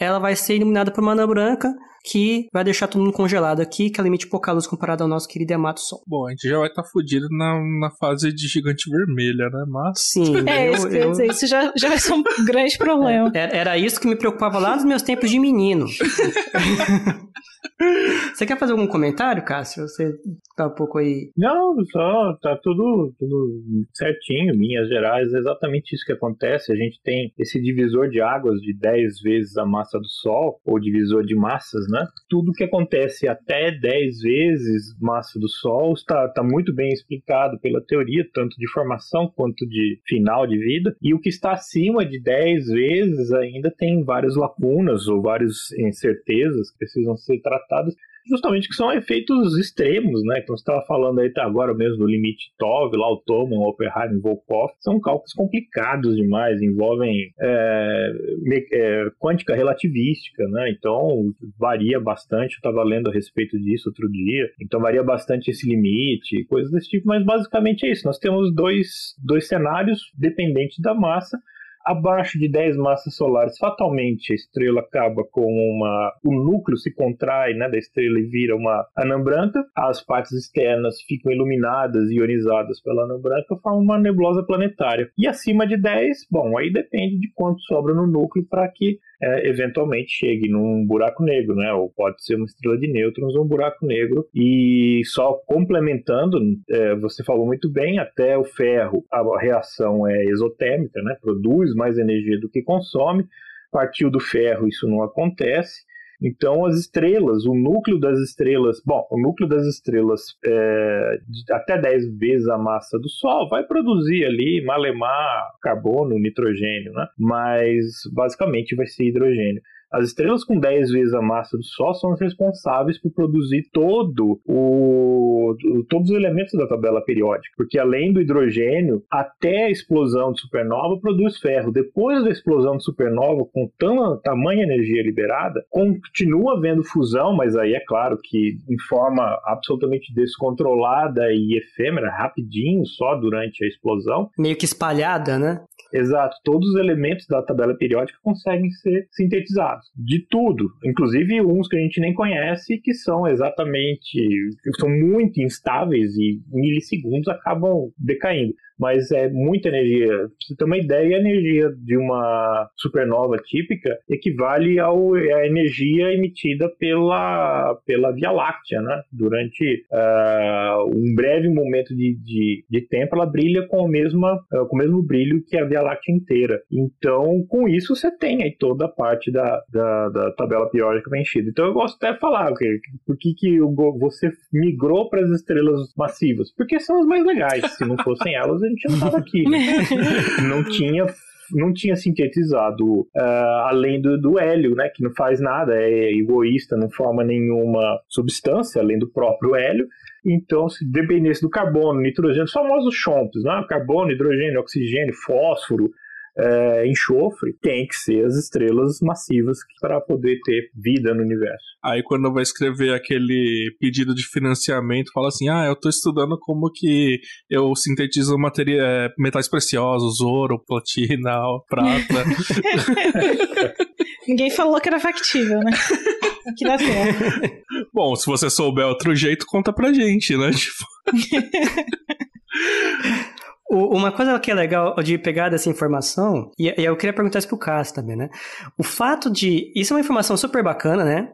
ela vai ser iluminada por uma anã branca que vai deixar todo mundo congelado aqui, que ela emite pouca luz comparado ao nosso querido Yamato Sol. Bom, a gente já vai estar tá fudido na, na fase de gigante vermelha, né? Mas. Sim. É, eu, isso, eu... Dizer, isso já, já vai ser um <laughs> grande problema. É, era isso que me preocupava lá nos meus tempos de menino. <laughs> Você quer fazer algum comentário, Cássio? Você tá um pouco aí. Não, só tá tudo, tudo certinho, linhas gerais, é exatamente isso que acontece. A gente tem esse divisor de águas de 10 vezes a massa do Sol, ou divisor de massas, né? Tudo que acontece até 10 vezes massa do Sol está, tá muito bem explicado pela teoria, tanto de formação quanto de final de vida. E o que está acima de 10 vezes ainda tem várias lacunas ou várias incertezas que precisam ser tratadas justamente que são efeitos extremos, né? Então você estava falando aí tá, agora mesmo do limite TOV, lá o Thoman, Oppenheimer, Volkoff, são cálculos complicados demais, envolvem é, é, quântica relativística, né? Então varia bastante, eu estava lendo a respeito disso outro dia, então varia bastante esse limite, coisas desse tipo, mas basicamente é isso, nós temos dois, dois cenários dependentes da massa, abaixo de 10 massas solares, fatalmente a estrela acaba com uma. O núcleo se contrai né, da estrela e vira uma anã branca, as partes externas ficam iluminadas e ionizadas pela anã branca, formam uma nebulosa planetária. E acima de 10, bom, aí depende de quanto sobra no núcleo para que é, eventualmente chegue num buraco negro, né? Ou pode ser uma estrela de nêutrons ou um buraco negro. E só complementando, é, você falou muito bem, até o ferro a reação é exotérmica, né? Produz mais energia do que consome. Partiu do ferro, isso não acontece. Então, as estrelas, o núcleo das estrelas, bom, o núcleo das estrelas é, até 10 vezes a massa do Sol vai produzir ali malemar, carbono, nitrogênio, né? Mas basicamente vai ser hidrogênio. As estrelas com 10 vezes a massa do Sol são as responsáveis por produzir todo o, todos os elementos da tabela periódica, porque além do hidrogênio, até a explosão de supernova produz ferro. Depois da explosão de supernova, com tão, tamanha energia liberada, continua havendo fusão, mas aí é claro que em forma absolutamente descontrolada e efêmera, rapidinho, só durante a explosão. Meio que espalhada, né? Exato. Todos os elementos da tabela periódica conseguem ser sintetizados. De tudo. Inclusive uns que a gente nem conhece, que são exatamente. são muito instáveis e milissegundos acabam decaindo mas é muita energia. Pra você ter uma ideia, a energia de uma supernova típica equivale ao, à energia emitida pela, pela Via Láctea, né? Durante uh, um breve momento de, de, de, tempo, ela brilha com, a mesma, uh, com o mesmo brilho que a Via Láctea inteira. Então, com isso, você tem aí toda a parte da, da, da tabela periódica preenchida. Então, eu gosto até de falar okay, por que, que você migrou para as estrelas massivas. Porque são as mais legais. Se não fossem elas, a gente não estava <laughs> aqui. não tinha não tinha sintetizado uh, além do, do hélio, né, que não faz nada, é egoísta, não forma nenhuma substância além do próprio hélio. Então, se dependesse do carbono, nitrogênio, os famosos chomps, né? carbono, hidrogênio, oxigênio, fósforo, é, enxofre, tem que ser as estrelas massivas para poder ter vida no universo. Aí quando vai escrever aquele pedido de financiamento, fala assim, ah, eu estou estudando como que eu sintetizo materia, é, metais preciosos, ouro, platina, prata. <laughs> Ninguém falou que era factível, né? aqui na Terra. Bom, se você souber outro jeito, conta pra gente, né? Tipo... <laughs> Uma coisa que é legal de pegar dessa informação, e eu queria perguntar isso pro Cássio também, né? O fato de. Isso é uma informação super bacana, né?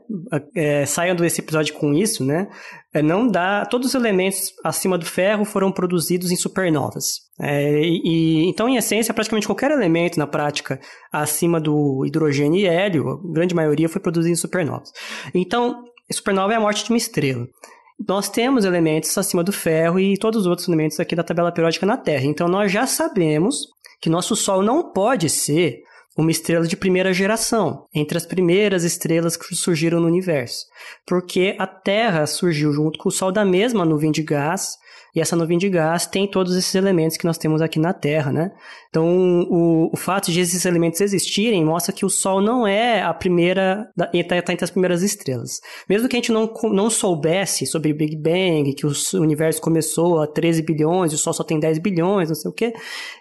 É, saiam desse episódio com isso, né? É, não dá. Todos os elementos acima do ferro foram produzidos em supernovas. É, e, então, em essência, praticamente qualquer elemento na prática acima do hidrogênio e hélio, a grande maioria foi produzido em supernovas. Então, supernova é a morte de uma estrela nós temos elementos acima do ferro e todos os outros elementos aqui da tabela periódica na Terra. Então nós já sabemos que nosso Sol não pode ser uma estrela de primeira geração, entre as primeiras estrelas que surgiram no universo, porque a Terra surgiu junto com o Sol da mesma nuvem de gás e essa nuvem de gás tem todos esses elementos que nós temos aqui na Terra, né? Então, o, o fato de esses elementos existirem mostra que o Sol não é a primeira, está tá entre as primeiras estrelas. Mesmo que a gente não, não soubesse sobre o Big Bang, que o universo começou a 13 bilhões, o Sol só tem 10 bilhões, não sei o quê,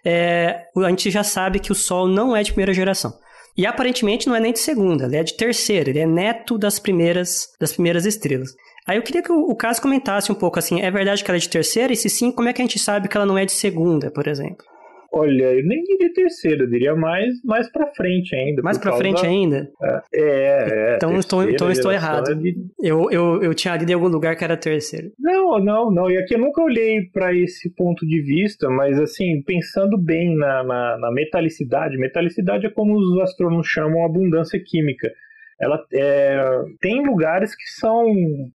é, a gente já sabe que o Sol não é de primeira geração. E aparentemente não é nem de segunda, ele é de terceira, ele é neto das primeiras, das primeiras estrelas. Aí eu queria que o, Caso comentasse um pouco assim, é verdade que ela é de terceira? E se sim, como é que a gente sabe que ela não é de segunda, por exemplo? Olha, eu nem diria terceira, eu diria mais, mais pra frente ainda. Mais pra frente ainda? É, é. Então, estou, então estou errado. É de... Eu, eu, eu tinha lido em algum lugar que era terceira. Não, não, não. E aqui eu nunca olhei para esse ponto de vista, mas assim, pensando bem na, na, na metalicidade, metalicidade é como os astrônomos chamam abundância química ela é, tem lugares que são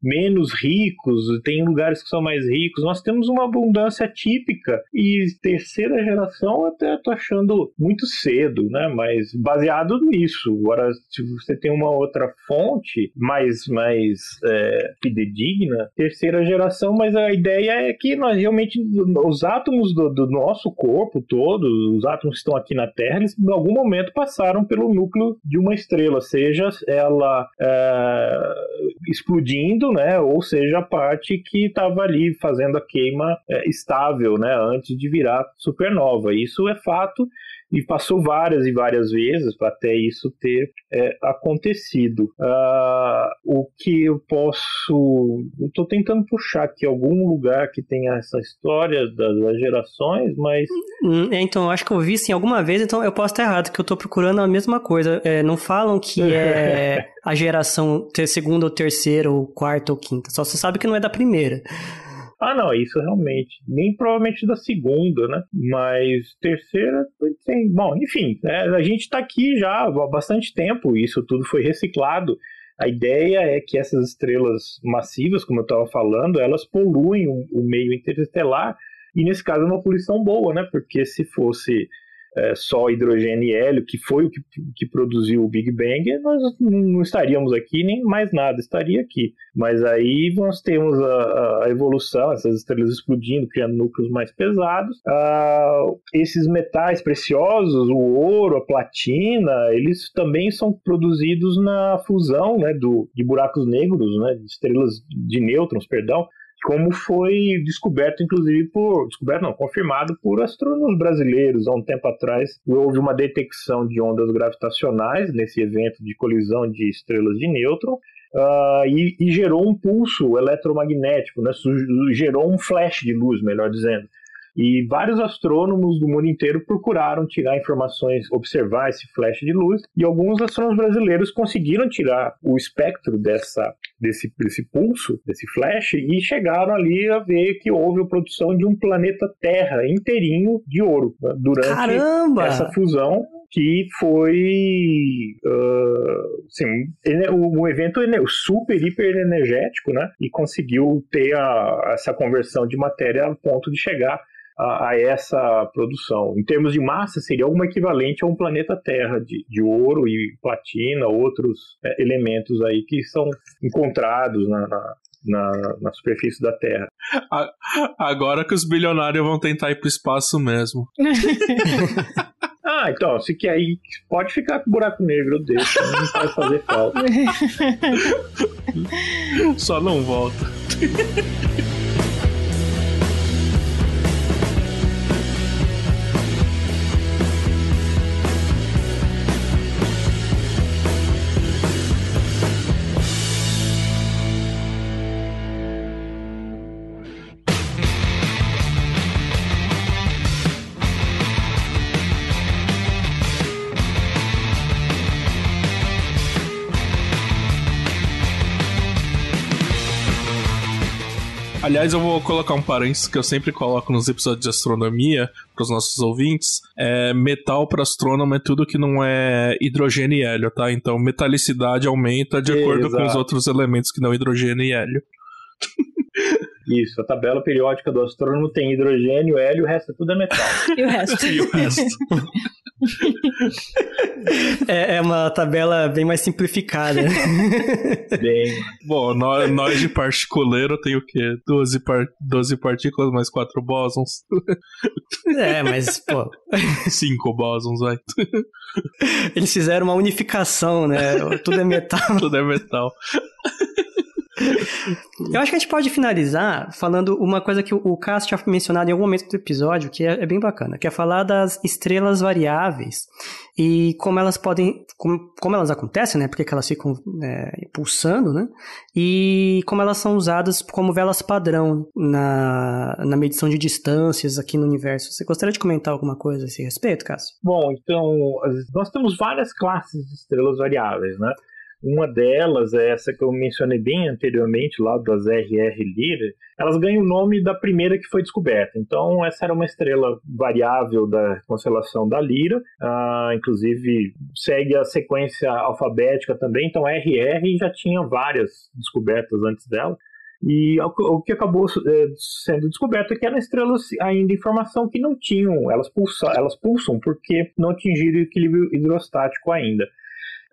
menos ricos, tem lugares que são mais ricos. Nós temos uma abundância típica e terceira geração até tô achando muito cedo, né? Mas baseado nisso. Agora, se você tem uma outra fonte mais mais é, fidedigna, terceira geração, mas a ideia é que nós realmente os átomos do, do nosso corpo todo, os átomos que estão aqui na Terra, eles em algum momento passaram pelo núcleo de uma estrela, seja ela é, explodindo, né? Ou seja, a parte que estava ali fazendo a queima é, estável, né? Antes de virar supernova. Isso é fato e passou várias e várias vezes para até isso ter é, acontecido. Uh, o que eu posso. Eu estou tentando puxar aqui algum lugar que tenha essa história das, das gerações, mas. Hum, é, então, eu acho que eu vi sim alguma vez, então eu posso estar errado, que eu estou procurando a mesma coisa. É, não falam que é <laughs> a geração ter segunda ou terceira ou quarta ou quinta, só você sabe que não é da primeira. Ah, não, isso realmente. Nem provavelmente da segunda, né? Mas terceira, tem. Bom, enfim, né? a gente está aqui já há bastante tempo, isso tudo foi reciclado. A ideia é que essas estrelas massivas, como eu estava falando, elas poluem o, o meio interestelar, e nesse caso é uma poluição boa, né? Porque se fosse é, só hidrogênio e hélio, que foi o que, que produziu o Big Bang, nós não estaríamos aqui, nem mais nada estaria aqui. Mas aí nós temos a, a evolução, essas estrelas explodindo, criando núcleos mais pesados. Ah, esses metais preciosos, o ouro, a platina, eles também são produzidos na fusão né, do, de buracos negros, né, de estrelas de nêutrons, perdão, como foi descoberto, inclusive, por. Descoberto, não, confirmado por astrônomos brasileiros há um tempo atrás. Houve uma detecção de ondas gravitacionais nesse evento de colisão de estrelas de nêutron. Uh, e, e, gerou um pulso eletromagnético, né? gerou um flash de luz, melhor dizendo. E vários astrônomos do mundo inteiro procuraram tirar informações, observar esse flash de luz, e alguns astrônomos brasileiros conseguiram tirar o espectro dessa, desse, desse pulso, desse flash, e chegaram ali a ver que houve a produção de um planeta Terra inteirinho de ouro né, durante Caramba! essa fusão que foi uh, assim, um, evento super, hiper energético, né? E conseguiu ter a, essa conversão de matéria a ponto de chegar a, a, essa produção. Em termos de massa, seria alguma equivalente a um planeta Terra de, de ouro e platina, outros é, elementos aí que são encontrados na, na, na, na, superfície da Terra. Agora que os bilionários vão tentar ir para o espaço mesmo. <laughs> ah, então, se quer ir, pode ficar com buraco negro, deixa, não vai fazer falta. <laughs> <laughs> Só não volta. Aliás, eu vou colocar um parênteses que eu sempre coloco nos episódios de astronomia para os nossos ouvintes. É, metal para astrônomo é tudo que não é hidrogênio e hélio, tá? Então metalicidade aumenta de acordo Exato. com os outros elementos que não hidrogênio e hélio. <laughs> Isso, a tabela periódica do astrônomo tem hidrogênio, hélio, o resto tudo é metal. <laughs> E o resto? E o resto. <laughs> É, é uma tabela bem mais simplificada. <laughs> Bem, Bom, nós, nós de particuleiro tem o quê? 12, par 12 partículas mais 4 bósons. é, mas, pô, 5 bósons, vai. eles fizeram uma unificação, né? Tudo é metal. Tudo é metal. Eu acho que a gente pode finalizar falando uma coisa que o- Cássio tinha mencionado em algum momento do episódio, que é, é bem bacana, que é falar das estrelas variáveis e como elas podem, como, como elas acontecem, né? Porque que elas ficam é, pulsando, né? E como elas são usadas como velas padrão na, na medição de distâncias aqui no universo. Você gostaria de comentar alguma coisa a esse respeito, Cássio? Bom, então, nós temos várias classes de estrelas variáveis, né? Uma delas é essa que eu mencionei bem anteriormente, lá das RR Lyrae. Elas ganham o nome da primeira que foi descoberta. Então, essa era uma estrela variável da constelação da Lira. Ah, inclusive, segue a sequência alfabética também. Então, RR já tinha várias descobertas antes dela. E o que- o que acabou eh, sendo descoberto é que eram estrelas ainda em formação que não tinham, elas, pulsa, elas pulsam porque não atingiram o equilíbrio hidrostático ainda.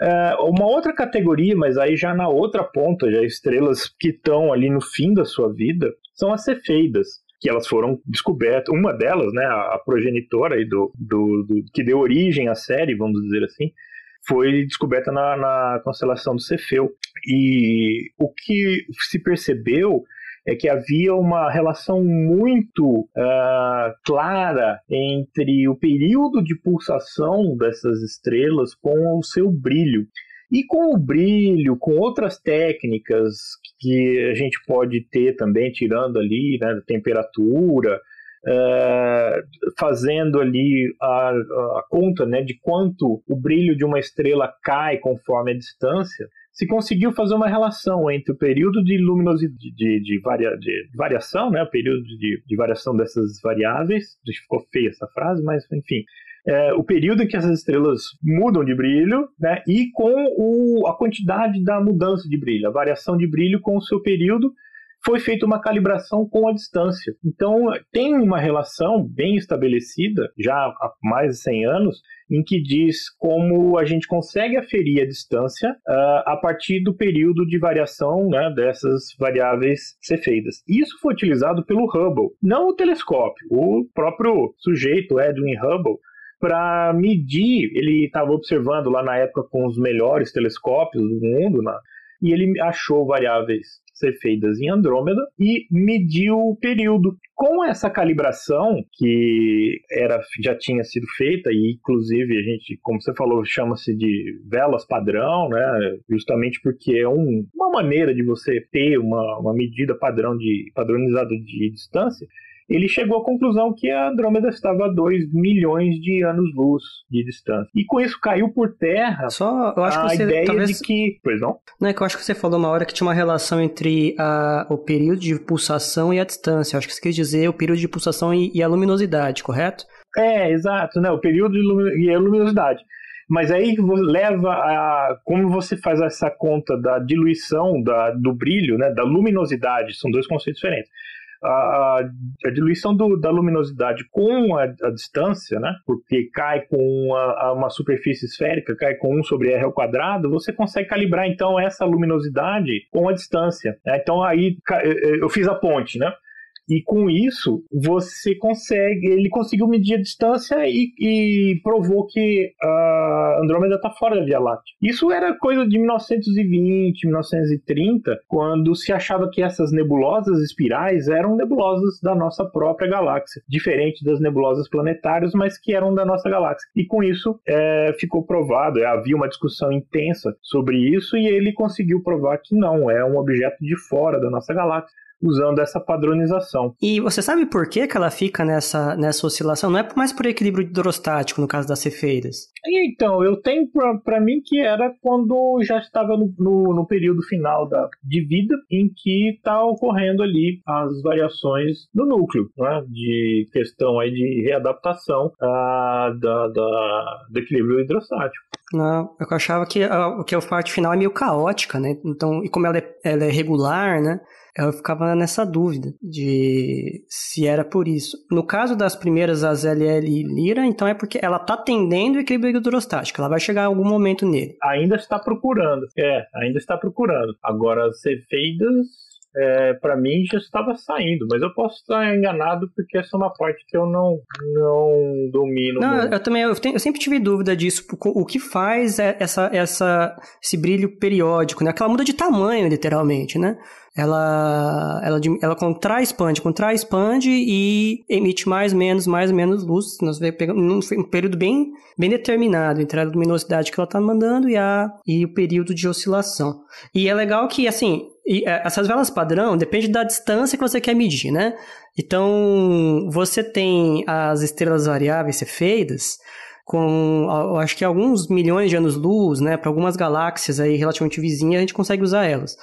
Eh, uma outra categoria, mas aí já na outra ponta, já estrelas que estão ali no fim da sua vida, são as cefeidas, que elas foram descobertas. Uma delas, né, a, a progenitora aí do, do, do- que deu origem à série, vamos dizer assim, foi descoberta na, na constelação do Cefeu. E o que se percebeu é que havia uma relação muito ah, clara entre o período de pulsação dessas estrelas com o seu brilho. E com o brilho, com outras técnicas que a gente pode ter também, tirando ali né, da temperatura, eh, fazendo ali a, a conta né, de quanto o brilho de uma estrela cai conforme a distância, se conseguiu fazer uma relação entre o período de luminosidade de, de, varia, de variação, né, o período de, de variação dessas variáveis, ficou feia essa frase, mas enfim, é, o período em que essas estrelas mudam de brilho, né, e com o, a quantidade da mudança de brilho, a variação de brilho com o seu período, foi feita uma calibração com a distância. Então, tem uma relação bem estabelecida, já há mais de 100 anos, em que diz como a gente consegue aferir a distância uh, a partir do período de variação né, dessas variáveis cefeidas. Isso foi utilizado pelo Hubble, não o telescópio, o próprio sujeito, Edwin Hubble, para medir, ele estava observando lá na época com os melhores telescópios do mundo, né, e ele achou variáveis cefeidas em Andrômeda e mediu o período. Com essa calibração que era, já tinha sido feita, e inclusive a gente, como você falou, chama-se de velas padrão, né? justamente porque é um, uma maneira de você ter uma, uma medida padrão de padronizada de distância, ele chegou à conclusão que a Andrômeda estava a 2 milhões de anos-luz de distância. E com isso caiu por terra Só, eu acho a que você ideia talvez... de que... Pois não? Não, é que eu acho que você falou uma hora que tinha uma relação entre a, o período de pulsação e a distância. Eu acho que você quis dizer o período de pulsação e, e a luminosidade, correto? É, exato, né? O período e a luminosidade. Mas aí leva a. Como você faz essa conta da diluição da, do brilho, né? Da luminosidade, são dois conceitos diferentes. A, a, diluição do, da luminosidade com a, a, distância, né? Porque cai com a, uma superfície esférica, cai com 1 sobre r ao quadrado, você consegue calibrar então essa luminosidade com a distância. Né? Então aí eu fiz a ponte, né? E com isso, você consegue. Ele conseguiu medir a distância e, e provou que a Andrômeda está fora da Via Láctea. Isso era coisa de 1920, 1930, quando se achava que essas nebulosas espirais eram nebulosas da nossa própria galáxia, diferente das nebulosas planetárias, mas que eram da nossa galáxia. E com isso é, ficou provado, é, havia uma discussão intensa sobre isso e ele conseguiu provar que não, é um objeto de fora da nossa galáxia usando essa padronização. E você sabe por que, que ela fica nessa, nessa oscilação? Não é mais por equilíbrio hidrostático, no caso das cefeidas? Então, eu tenho para mim que era quando já estava no, no, no, período final da, de vida, em que está ocorrendo ali as variações do núcleo, né? de questão aí de readaptação uh, da, da, do equilíbrio hidrostático. Não, eu achava que a, que a parte final é meio caótica, né? Então, e como ela é, ela é regular, né? Eu ficava nessa dúvida de se era por isso. No caso das primeiras, as LL e Lira, então é porque ela está tendendo o equilíbrio hidrostático, ela vai chegar em algum momento nele. Ainda está procurando, é, ainda está procurando. Agora, as Cefeidas é, para mim já estava saindo, mas eu posso estar enganado porque essa é uma parte que eu não, não domino. Não, muito. eu também eu, tenho, eu, sempre tive dúvida disso. O que faz é essa, essa, esse brilho periódico, né? Aquela muda de tamanho, literalmente, né? Ela, ela, ela contrai, expande, contrai, expande e emite mais, menos, mais, menos luz. Nós vemos num período bem, bem determinado entre a luminosidade que ela está mandando e, a, e o período de oscilação. E é legal que, assim, é, essas velas padrão depende da distância que você quer medir, né? Então, você tem as estrelas variáveis cefeidas, com acho que alguns milhões de anos-luz, né, para algumas galáxias aí relativamente vizinhas, a gente consegue usar elas.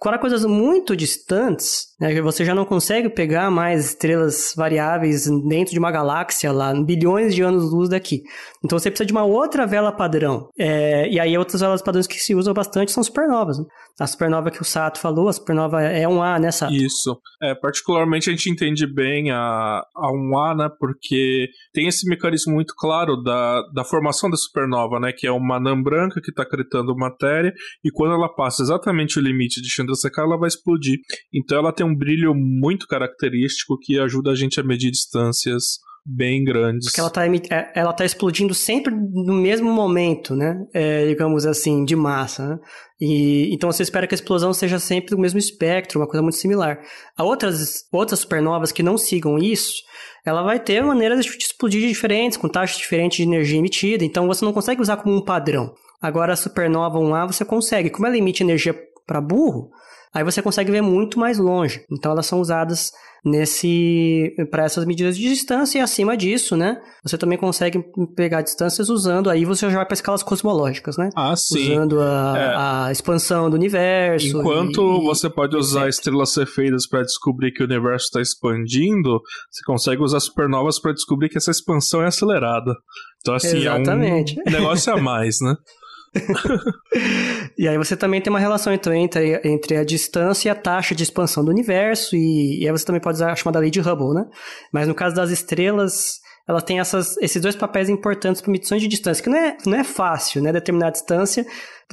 Para coisas muito distantes, né, você já não consegue pegar mais estrelas variáveis dentro de uma galáxia lá, bilhões de anos-luz daqui. Então você precisa de uma outra vela padrão. É, e aí outras velas padrões que se usam bastante são supernovas. Né? A supernova que o Sato falou, a supernova é um A, né, Sato? Isso. É, particularmente a gente entende bem a, a 1A, né, porque tem esse mecanismo muito claro da, da formação da supernova, né, que é uma anã branca que está acretando matéria, e quando ela passa exatamente o limite de Chandrasekhar, ela vai explodir. Então ela tem um brilho muito característico que ajuda a gente a medir distâncias bem grandes. Porque ela está é, ela tá explodindo sempre no mesmo momento, né? É, digamos assim, de massa. Né? E, então você espera que a explosão seja sempre do mesmo espectro, uma coisa muito similar. Há outras, outras supernovas que não sigam isso, ela vai ter maneiras de explodir diferentes, com taxas diferentes de energia emitida, então você não consegue usar como um padrão. Agora a supernova 1A você consegue. Como ela emite energia para burro, aí você consegue ver muito mais longe. Então elas são usadas nesse para essas medidas de distância e acima disso, né? Você também consegue pegar distâncias usando aí você já vai para escalas cosmológicas, né? Ah, sim. Usando a, é. a expansão do universo. Enquanto e, você pode usar estrelas cefeidas para descobrir que o universo está expandindo, você consegue usar supernovas para descobrir que essa expansão é acelerada. Então assim, Exatamente. é um negócio a mais, né? <laughs> e aí você também tem uma relação então, entre, entre a distância e a taxa de expansão do universo, e, e aí você também pode usar a chamada lei de Hubble, né? Mas no caso das estrelas, ela tem essas, esses dois papéis importantes para medições de distância, que não é, não é fácil, né? Determinar a distância,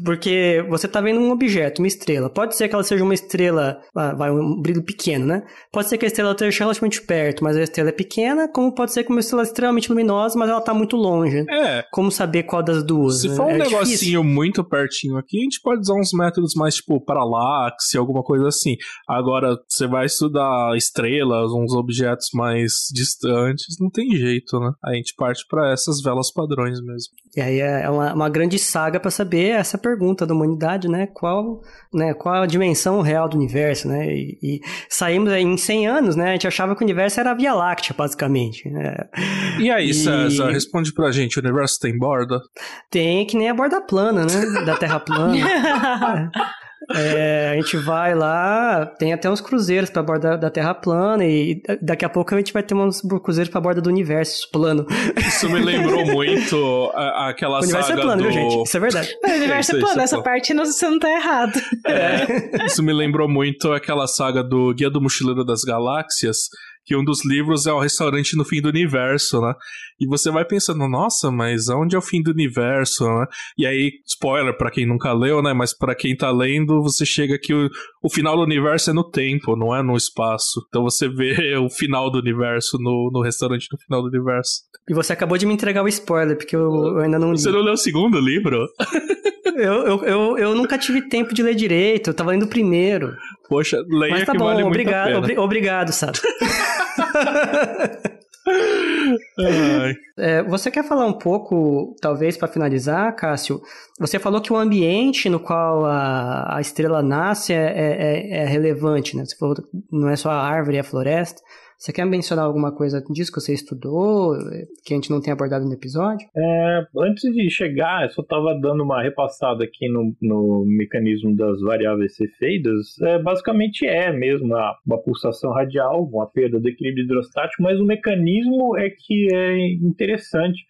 porque você está vendo um objeto, uma estrela. Pode ser que ela seja uma estrela, ah, vai, um brilho pequeno, né? Pode ser que a estrela esteja relativamente perto, mas a estrela é pequena, como pode ser que uma estrela extremamente luminosa, mas ela está muito longe. É. Como saber qual das duas? Se né? for um é negocinho difícil. muito pertinho aqui, a gente pode usar uns métodos mais tipo paralaxe, alguma coisa assim. Agora, você vai estudar estrelas, uns objetos mais distantes, não tem jeito, né? A gente parte para essas velas padrões mesmo. E aí é uma, uma grande saga para saber essa pergunta da humanidade, né? Qual, né? Qual a dimensão real do universo, né? E, e saímos em 100 anos, né? A gente achava que o universo era a Via Láctea, basicamente. Né? E aí, e... César, responde pra gente, o universo tem borda? Tem, que nem a borda plana, né? Da Terra plana. <laughs> É, a gente vai lá, tem até uns cruzeiros pra borda da Terra plana e daqui a pouco a gente vai ter uns cruzeiros pra borda do universo plano. Isso me lembrou <laughs> muito aquela saga O universo é plano, do... viu, gente? Isso é verdade. O universo é, é plano, essa parte não, você não tá errado. É, isso me lembrou muito aquela saga do Guia do Mochileiro das Galáxias, que um dos livros é o restaurante no fim do universo, né? E você vai pensando, nossa, mas onde é o fim do universo, né? E aí, spoiler para quem nunca leu, né? Mas para quem tá lendo, você chega que o, o final do universo é no tempo, não é no espaço. Então você vê <laughs> o final do universo no, no restaurante no final do universo. E você acabou de me entregar o spoiler, porque eu, eu ainda não li. Você não leu o segundo livro? eu, eu, eu, eu, nunca tive tempo de ler direito, eu tava lendo o primeiro. Poxa, leia Mas tá que bom, vale obrigado, pena. obrigado, Sato. <laughs> <laughs> É, você quer falar um pouco, talvez para finalizar, Cássio? Você falou que o ambiente no qual a, a estrela nasce é, é, é relevante, né? Você falou não é só a árvore e a floresta. Você quer mencionar alguma coisa disso que você estudou, que a gente não tem abordado no episódio? É, antes de chegar, eu só estava dando uma repassada aqui no, no mecanismo das variáveis cefeidas. É, basicamente é mesmo uma, uma pulsação radial, uma perda do equilíbrio hidrostático, mas o mecanismo é que é interessante.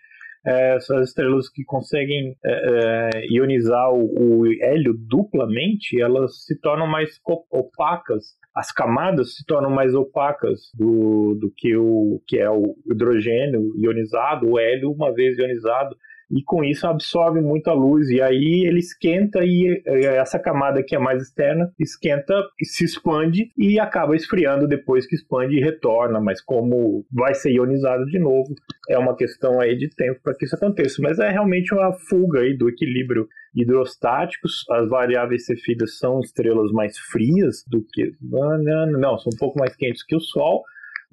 É, essas estrelas que conseguem é, é, ionizar o, o, hélio duplamente, elas se tornam mais opacas. As camadas se tornam mais opacas do, do que o que é o hidrogênio ionizado, o hélio uma vez ionizado, e com isso absorve muita luz. E aí ele esquenta e essa camada que é mais externa esquenta e se expande e acaba esfriando depois que expande e retorna, mas como vai ser ionizado de novo, é uma questão aí de tempo para que isso aconteça, mas é realmente uma fuga aí do equilíbrio hidrostáticos, as variáveis cefidas são estrelas mais frias do que. Não, não, não, são um pouco mais quentes que o Sol,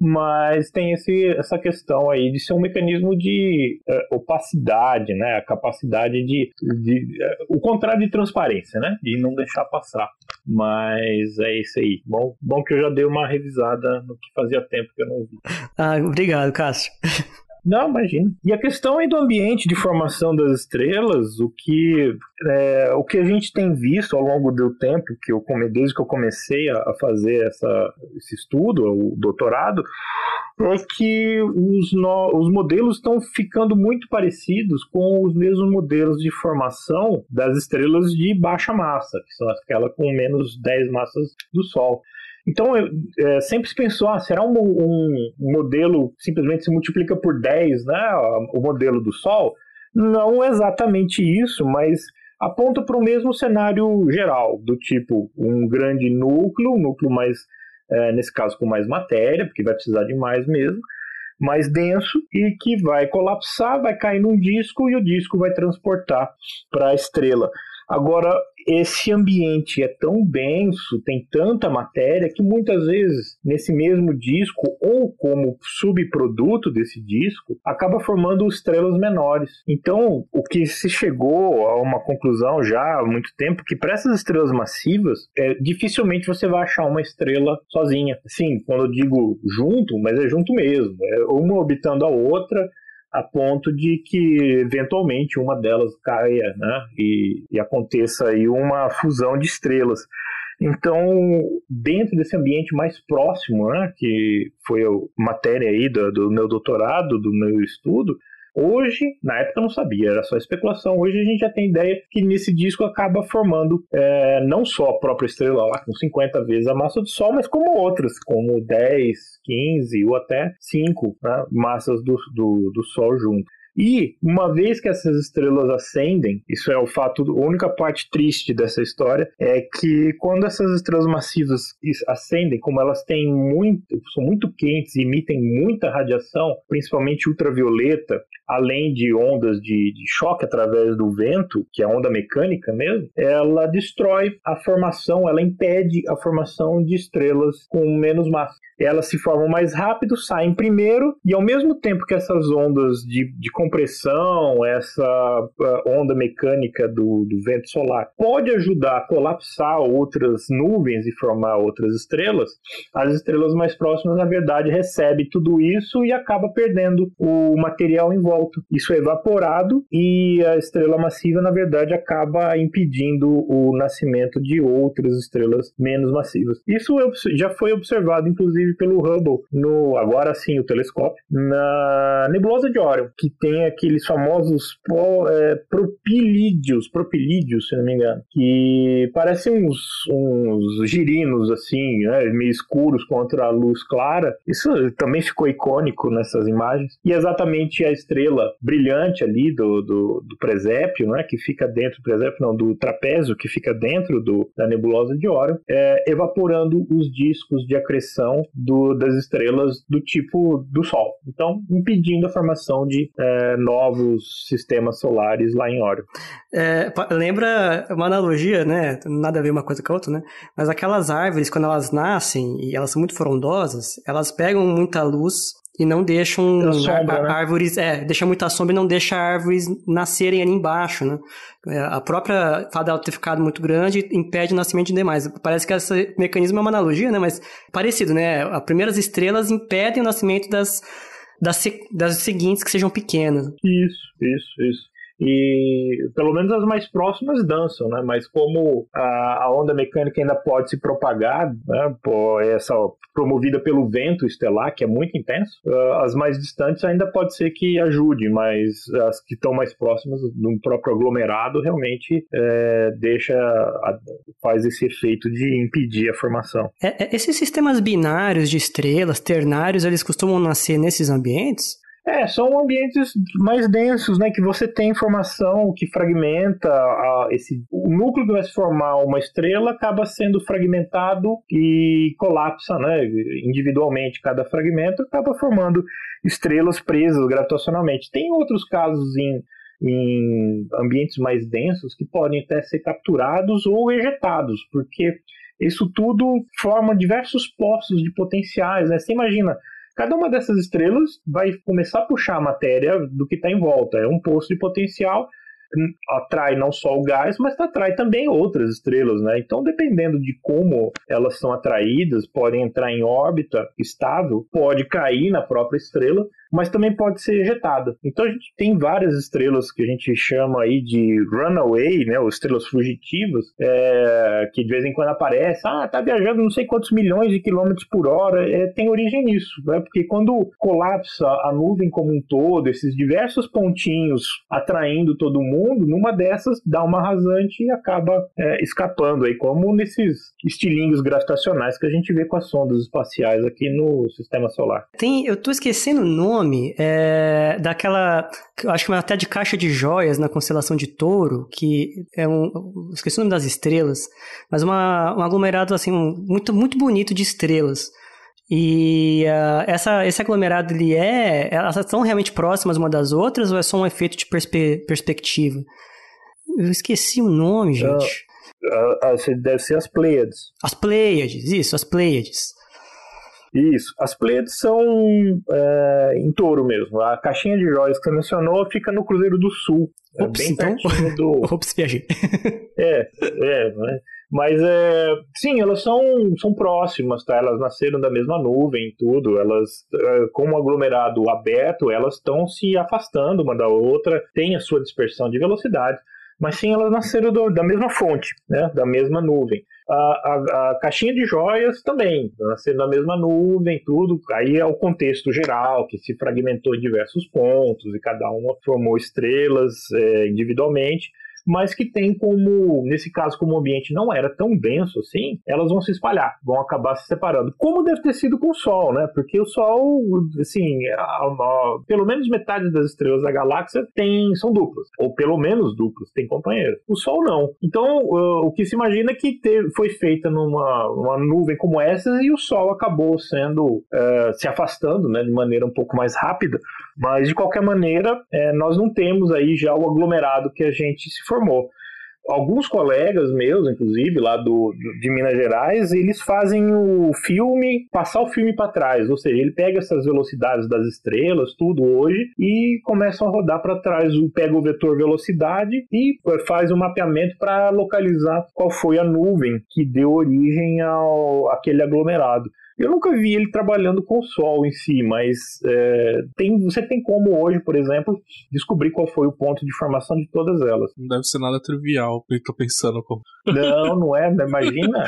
mas tem esse, essa questão aí de ser um mecanismo de uh, opacidade, né? A capacidade de, de uh, o contrário de transparência, né? De não deixar passar. Mas é isso aí. Bom, bom que eu já dei uma revisada no que fazia tempo que eu não vi. Ah, obrigado, Cássio. <laughs> Não, imagina. E a questão aí do ambiente de formação das estrelas, o que, é, o que a gente tem visto ao longo do tempo, que eu desde que eu comecei a, fazer essa, esse estudo, o doutorado, é que os, no, os modelos estão ficando muito parecidos com os mesmos modelos de formação das estrelas de baixa massa, que são aquelas com menos 10 massas do Sol. Então, eu, é, sempre se pensou, ah, será um, um, modelo simplesmente se multiplica por 10, né, o modelo do Sol? Não exatamente isso, mas aponta para o mesmo cenário geral, do tipo um grande núcleo, um núcleo mais, é, nesse caso com mais matéria, porque vai precisar de mais mesmo, mais denso e que vai colapsar, vai cair num disco e o disco vai transportar para a estrela. Agora, esse ambiente é tão denso, tem tanta matéria, que muitas vezes nesse mesmo disco, ou como subproduto desse disco, acaba formando estrelas menores. Então, o que se chegou a uma conclusão já há muito tempo, que para essas estrelas massivas, é, dificilmente você vai achar uma estrela sozinha. Sim, quando eu digo junto, mas é junto mesmo. É uma orbitando a outra, a ponto de que eventualmente uma delas caia né, e, e aconteça aí uma fusão de estrelas. Então, dentro desse ambiente mais próximo, né, que foi a matéria aí do, do meu doutorado, do meu estudo, Hoje, na época eu não sabia, era só especulação. Hoje a gente já tem ideia que nesse disco acaba formando é, não só a própria estrela lá, com 50 vezes a massa do Sol, mas como outras, como 10, 15 ou até 5 né, massas do, do, do Sol junto. E uma vez que essas estrelas ascendem, isso é o fato, a única parte triste dessa história é que quando essas estrelas massivas ascendem, como elas têm muito, são muito quentes e emitem muita radiação, principalmente ultravioleta, além de ondas de, de choque através do vento, que é onda mecânica mesmo, ela destrói a formação, ela impede a formação de estrelas com menos massa. Elas se formam mais rápido, saem primeiro, e ao mesmo tempo que essas ondas de, de compressão, essa onda mecânica do, do vento solar pode ajudar a colapsar outras nuvens e formar outras estrelas, as estrelas mais próximas, na verdade, recebem tudo isso e acaba perdendo o material em volta. Isso é evaporado e a estrela massiva, na verdade, acaba impedindo o nascimento de outras estrelas menos massivas. Isso já foi observado, inclusive, pelo Hubble, no agora sim o telescópio, na nebulosa de Orion, que tem aqueles famosos pro, é, propilídeos, propilídeos, se não me engano, que parecem uns, uns girinos assim, né, meio escuros contra a luz clara. Isso também ficou icônico nessas imagens. E exatamente a estrela brilhante ali do, do, do presépio, né, que fica dentro do presépio, não, do trapézio que fica dentro do, da nebulosa de Orion, é, evaporando os discos de acreção do, das estrelas do tipo do Sol. Então, impedindo a formação de é, novos sistemas solares lá em Órion. É, lembra uma analogia, né? Nada a ver uma coisa com a outra, né? Mas aquelas árvores, quando elas nascem e elas são muito frondosas, elas pegam muita luz e não deixam sombra, né? árvores, é, deixa muita sombra e não deixa árvores nascerem ali embaixo, né? É, a própria fato dela ter ficado muito grande impede o nascimento de demais. Parece que esse mecanismo é uma analogia, né? Mas parecido, né? As primeiras estrelas impedem o nascimento das, das, das seguintes que sejam pequenas. Isso, isso, isso e pelo menos as mais próximas dançam, né? Mas como a, a onda mecânica ainda pode se propagar, né? Essa promovida pelo vento estelar, que é muito intenso, uh, as mais distantes ainda pode ser que ajude, mas as que estão mais próximas do próprio aglomerado realmente é, deixa faz esse efeito de impedir a formação. É, é, esses sistemas binários de estrelas, ternários, eles costumam nascer nesses ambientes? É, são ambientes mais densos, né? Que você tem informação que fragmenta a, esse. O núcleo que vai se formar uma estrela acaba sendo fragmentado e colapsa, né? Individualmente, cada fragmento acaba formando estrelas presas gravitacionalmente. Tem outros casos em, em ambientes mais densos que podem até ser capturados ou ejetados, porque isso tudo forma diversos poços de potenciais, né? Você imagina Cada uma dessas estrelas vai começar a puxar a matéria do que está em volta. É um poço de potencial, atrai não só o gás, mas atrai também outras estrelas, né? Então, dependendo de como elas são atraídas, podem entrar em órbita estável, pode cair na própria estrela mas também pode ser ejetada. Então a gente tem várias estrelas que a gente chama aí de runaway, né, ou estrelas fugitivas, é, que de vez em quando aparece, ah, tá viajando não sei quantos milhões de quilômetros por hora, é, tem origem nisso, né, porque quando colapsa a nuvem como um todo, esses diversos pontinhos atraindo todo mundo, numa dessas dá uma rasante e acaba é, escapando aí, como nesses estilinhos gravitacionais que a gente vê com as sondas espaciais aqui no sistema solar. Tem, eu tô esquecendo o nome é, daquela, acho que até de caixa de joias na constelação de Touro, que é um, esqueci o nome das estrelas, mas uma, um aglomerado assim muito muito bonito de estrelas. E uh, essa, esse aglomerado ele é, elas estão realmente próximas uma das outras ou é só um efeito de perspe perspectiva? Eu esqueci o nome, gente. Uh, uh, deve ser as Pleiades. As Pleiades, isso, as Pleiades. Isso. As Pleiades são é, em touro mesmo. A caixinha de joias que você mencionou fica no Cruzeiro do Sul. É Ops, é bem então... pertinho do. <laughs> Ops, viajei. é, <laughs> é, né? Mas é, sim, elas são, são próximas, tá? Elas nasceram da mesma nuvem e tudo. Elas, é, como aglomerado aberto, elas estão se afastando uma da outra, tem a sua dispersão de velocidade mas sim elas nasceram do, da mesma fonte, né, da mesma nuvem. A, a, a, caixinha de joias também, nasceram da mesma nuvem, tudo. Aí é o contexto geral, que se fragmentou em diversos pontos e cada uma formou estrelas é, individualmente mas que tem como, nesse caso, como o ambiente não era tão denso assim, elas vão se espalhar, vão acabar se separando. Como deve ter sido com o Sol, né? Porque o Sol, assim, a, a, pelo menos metade das estrelas da galáxia tem, são duplas, ou pelo menos duplas, tem companheiros. O Sol não. Então, uh, o que se imagina é que foi feita numa uma nuvem como essa e o Sol acabou sendo, uh, se afastando, né, de maneira um pouco mais rápida, mas de qualquer maneira, uh, nós não temos aí já o aglomerado que a gente se formou. Alguns colegas meus, inclusive, lá do, de Minas Gerais, eles fazem o filme, passar o filme para trás, ou seja, ele pega essas velocidades das estrelas, tudo hoje, e começam a rodar para trás, pega o vetor velocidade e eh, faz um mapeamento para localizar qual foi a nuvem que deu origem ao aquele aglomerado. Eu nunca vi ele trabalhando com o Sol em si, mas é, tem, você tem como hoje, por exemplo, descobrir qual foi o ponto de formação de todas elas. Não deve ser nada trivial, eu tô pensando como. Não, não é, né? imagina.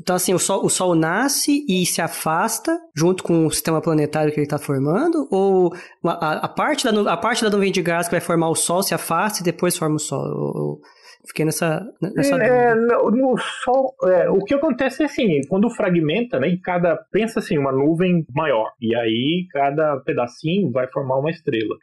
Então, assim, o Sol, o Sol nasce e se afasta junto com o sistema planetário que ele está formando? Ou a, a, parte da, a parte da nuvem de gás que vai formar o Sol se afasta e depois forma o Sol? Ou, Fiquei nessa, nessa é, no, no Sol, é, o que acontece é assim, quando fragmenta, né, cada pensa assim uma nuvem maior e aí cada pedacinho vai formar uma estrela.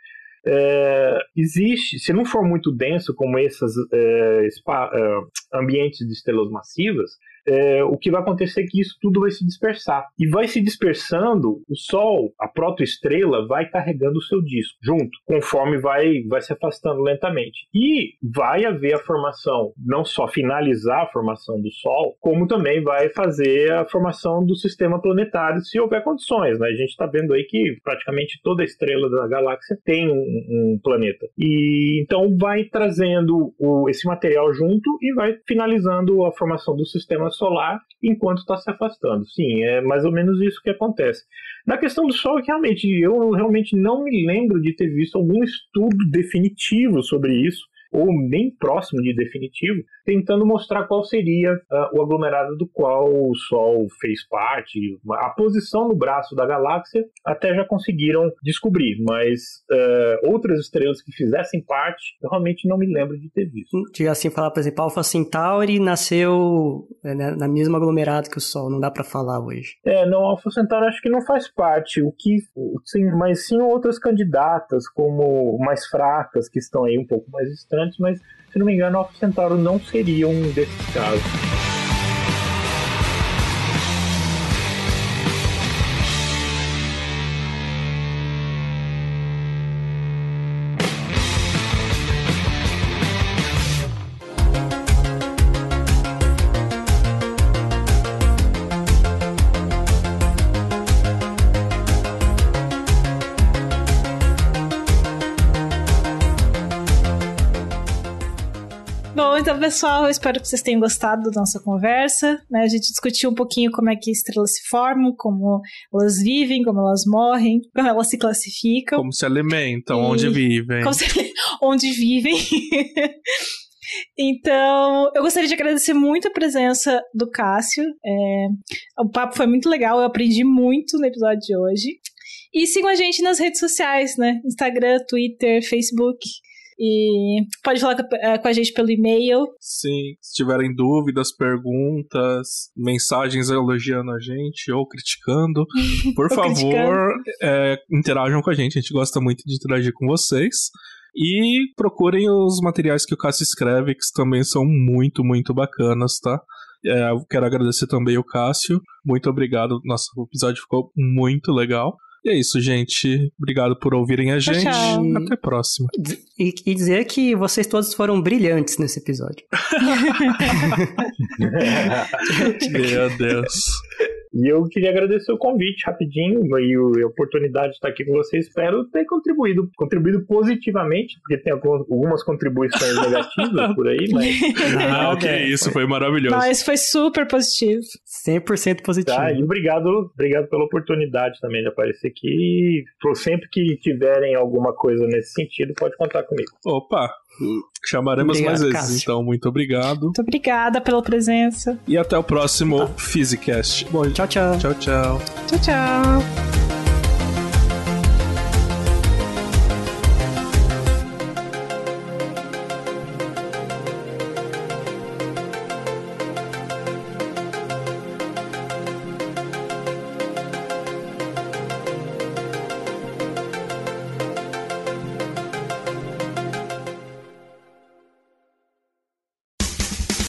É, existe, se não for muito denso como esses é, é, ambientes de estrelas massivas, é, o que vai acontecer é que isso tudo vai se dispersar. E vai se dispersando, o Sol, a protoestrela, vai carregando o seu disco junto, conforme vai, vai se afastando lentamente. E vai haver a formação, não só finalizar a formação do Sol, como também vai fazer a formação do sistema planetário, se houver condições. Né? A gente está vendo aí que praticamente toda estrela da galáxia tem um, um planeta. E então vai trazendo o, esse material junto e vai finalizando a formação do sistema solar enquanto está se afastando. Sim, é mais ou menos isso que acontece. Na questão do Sol, realmente, eu realmente não me lembro de ter visto algum estudo definitivo sobre isso ou nem próximo de definitivo, tentando mostrar qual seria uh, o aglomerado do qual o Sol fez parte. A posição no braço da galáxia até já conseguiram descobrir, mas uh, outras estrelas que fizessem parte, eu realmente não me lembro de ter visto. De assim falar, por exemplo, Alpha Centauri nasceu né, na mesma aglomerado que o Sol, não dá para falar hoje. É, não, Alpha Centauri acho que não faz parte, o que, sim, mas sim outras candidatas como mais fracas que estão aí um pouco mais distantes mas se não me engano, Alpha Centauro não seria um desses casos. Pessoal, eu espero que vocês tenham gostado da nossa conversa. Né? A gente discutiu um pouquinho como é que estrelas se formam, como elas vivem, como elas morrem, como elas se classificam. Como se alimentam, e... onde vivem. Se... onde vivem. <laughs> Então, eu gostaria de agradecer muito a presença do Cássio. É, o papo foi muito legal, eu aprendi muito no episódio de hoje. E sigam a gente nas redes sociais, né? Instagram, Twitter, Facebook. E pode falar eh, com a gente pelo e-mail. Sim, se tiverem dúvidas, perguntas, mensagens elogiando a gente ou criticando, <laughs> por favor, é, interajam com a gente. A gente gosta muito de interagir com vocês. E procurem os materiais que o Cássio escreve, que também são muito, muito bacanas, tá? É, quero agradecer também o Cássio. Muito obrigado. Nosso episódio ficou muito legal. E é isso, gente. Obrigado por ouvirem a tchau, gente. Tchau. Até a próxima. E, e, dizer que vocês todos foram brilhantes nesse episódio. <laughs> Meu Deus. E eu queria agradecer o convite rapidinho e a oportunidade de estar aqui com vocês. Espero ter contribuído, contribuído positivamente, porque tem algumas contribuições <laughs> negativas por aí, mas. Não, que é, isso, foi maravilhoso. Não, esse foi super positivo. 100% positivo. Tá, e obrigado, obrigado pela oportunidade também de aparecer aqui. Sempre que tiverem alguma coisa nesse sentido, pode contar comigo. Opa, Chamaremos obrigado, mais vezes, Cássio. então. Muito obrigado. Muito obrigada pela presença. E até o próximo tá. Physicast. Bom, tchau, tchau. Tchau, tchau. Tchau, tchau.